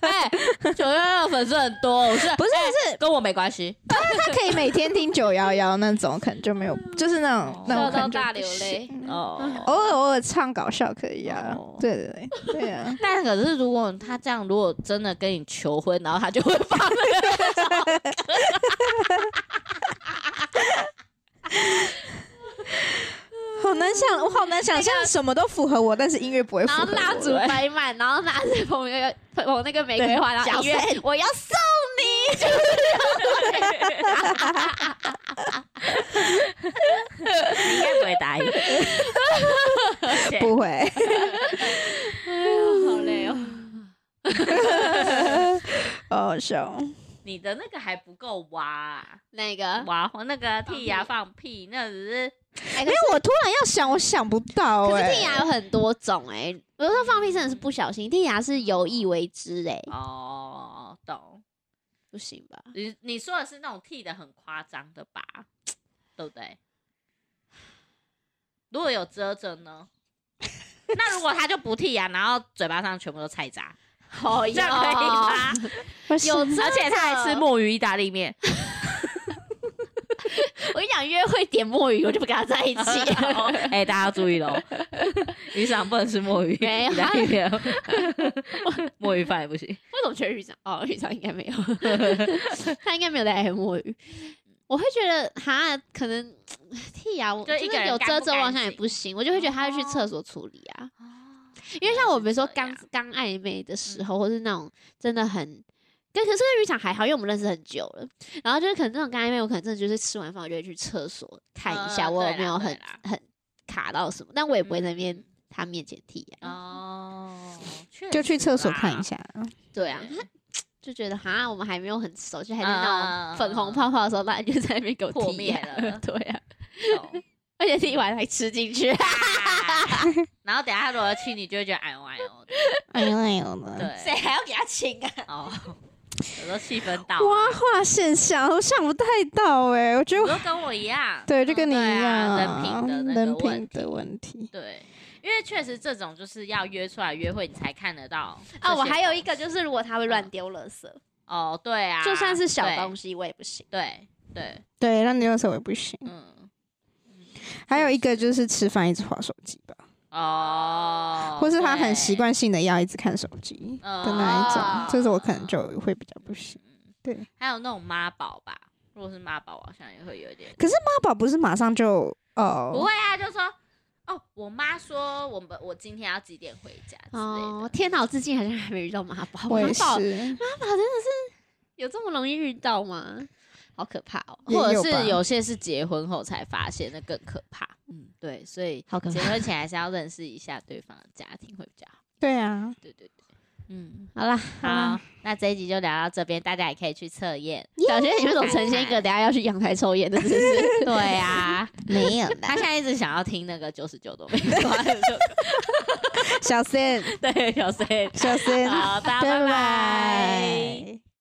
Speaker 1: 哎，九幺幺粉丝很多，我是
Speaker 3: 不是
Speaker 1: 是跟我没关系。
Speaker 3: 他可以每天听九幺幺那种，可能就没有，就是那种那种
Speaker 2: 笑到
Speaker 3: 可能就
Speaker 2: 大流泪。
Speaker 3: 行。
Speaker 1: 哦，
Speaker 3: 偶尔偶尔唱搞笑可以啊。
Speaker 1: 哦，
Speaker 3: 对对对对啊，
Speaker 1: 但可是如果他这样，如果真的跟你求婚，然后他就会放那个
Speaker 3: 好难想，我好难想象什么都符合我，但是音乐不会符
Speaker 2: 然
Speaker 3: 合我。
Speaker 2: 后蜡烛摆满，然后拿着捧那个捧那个玫瑰花，然后音乐我要送你，
Speaker 1: 你应该不会答应。
Speaker 3: 不会，
Speaker 2: 哎呦，好累哦。
Speaker 3: 好好笑。
Speaker 1: 你的那个还不够挖啊，
Speaker 2: 那个，
Speaker 1: 挖那个剔牙放屁，那只是
Speaker 2: 哎，
Speaker 3: 因为我突然要想，我想不到
Speaker 2: 可是
Speaker 3: 哎。
Speaker 2: 剔牙有很多种哎，有时候放屁真的是不小心，剔牙是有意为之哎，
Speaker 1: 哦，懂。
Speaker 2: 不行吧？
Speaker 1: 你你说的是那种剃的很夸张的吧？对不对？如果有遮着呢？那如果他就不剃牙，然后嘴巴上全部都菜渣，
Speaker 2: 哦，
Speaker 1: 这样可以吗？
Speaker 3: 不是
Speaker 2: 有
Speaker 1: 而且他还吃墨鱼意大利面，
Speaker 2: 我跟你讲，约会点墨鱼，我就不跟他在一起。
Speaker 1: 哎、大家要注意喽，鱼场不能吃墨鱼
Speaker 2: 没有
Speaker 1: 意大利面，墨鱼饭也不行。
Speaker 2: 为什么得鱼场？哦，鱼场应该没有，他应该没有在爱墨鱼。我会觉得哈，可能剔牙，我
Speaker 1: 就一个人
Speaker 2: 是有遮遮我好像也不行，我就会觉得他会去厕所处理啊。因为像我比如说刚刚暧昧的时候，或是那种真的很，跟可是跟渔场还好，因为我们认识很久了。然后就是可能那种刚暧昧，我可能真的就是吃完饭我就会去厕所看一下
Speaker 1: 呃
Speaker 2: 我有没有很
Speaker 1: 啦。
Speaker 2: 很卡到什么，但我也不会在那边
Speaker 1: 嗯。
Speaker 2: 他面前剔牙。
Speaker 1: 哦，
Speaker 3: 就去厕所看一下。
Speaker 2: 对啊，就觉得哈，我们还没有很熟，就还是那
Speaker 1: 嗯
Speaker 2: 种粉红泡泡的时候，那你就在那边给我剔
Speaker 1: 破灭了。
Speaker 2: 对啊，
Speaker 1: 懂。
Speaker 2: 而且剔完还吃进去。
Speaker 1: 然后等下他如果亲你，就会觉得哎呦哎呦的。
Speaker 3: 哎呦哎呦的，
Speaker 1: 对，
Speaker 2: 谁还要给他亲啊？
Speaker 1: 哦，有时候气氛到啊，
Speaker 3: 挖化现象，我想不太到哎，我觉得我
Speaker 1: 你说跟我一样，
Speaker 3: 对，就跟你一样，
Speaker 1: 人品的那个
Speaker 3: 人
Speaker 1: 问题
Speaker 3: 品的问题。
Speaker 1: 对，因为确实这种就是要约出来约会，你才看得到
Speaker 2: 哦，我还有一个就是，如果他会乱丢垃圾，
Speaker 1: 哦，对啊，
Speaker 2: 就算是小
Speaker 1: 对
Speaker 2: 东西我也不行。
Speaker 1: 对对，
Speaker 3: 对，让你用手也不行。
Speaker 1: 嗯，
Speaker 3: 还有一个就是吃饭一直划手机吧，
Speaker 1: 哦，
Speaker 3: 或是他很习惯性的要一直看手机的那一种，
Speaker 1: 哦
Speaker 3: 这种我可能就会比较不行。对，
Speaker 1: 还有那种妈宝吧，如果是妈宝，好像也会有一点。
Speaker 3: 可是妈宝不是马上就哦，
Speaker 1: 不会啊，就说哦，我妈说我们我今天要几点回家之类
Speaker 2: 哦
Speaker 1: 的。，
Speaker 2: 天哪，我至今好像还没遇到妈宝。
Speaker 3: 我也是
Speaker 2: 妈宝，妈宝真的是有这么容易遇到吗？好可怕哦！
Speaker 3: 也
Speaker 1: 或者是有些是结婚后才发现，那更可怕。嗯，对，所以结婚前还是要认识一下对方的家庭会比较好。
Speaker 3: 对啊，
Speaker 1: 对对对，嗯，
Speaker 2: 好啦，
Speaker 1: 好，那这一集就聊到这边，大家也可以去测验。
Speaker 2: 小学你们总呈现一个等下要去阳台抽烟的姿势。
Speaker 1: 对啊，
Speaker 3: 没有
Speaker 1: 他现在一直想要听那个九十九都没关
Speaker 3: 小森，
Speaker 1: 对，小 C，
Speaker 3: 小森，
Speaker 1: 好，大家拜
Speaker 3: 拜
Speaker 1: 拜。
Speaker 3: 拜。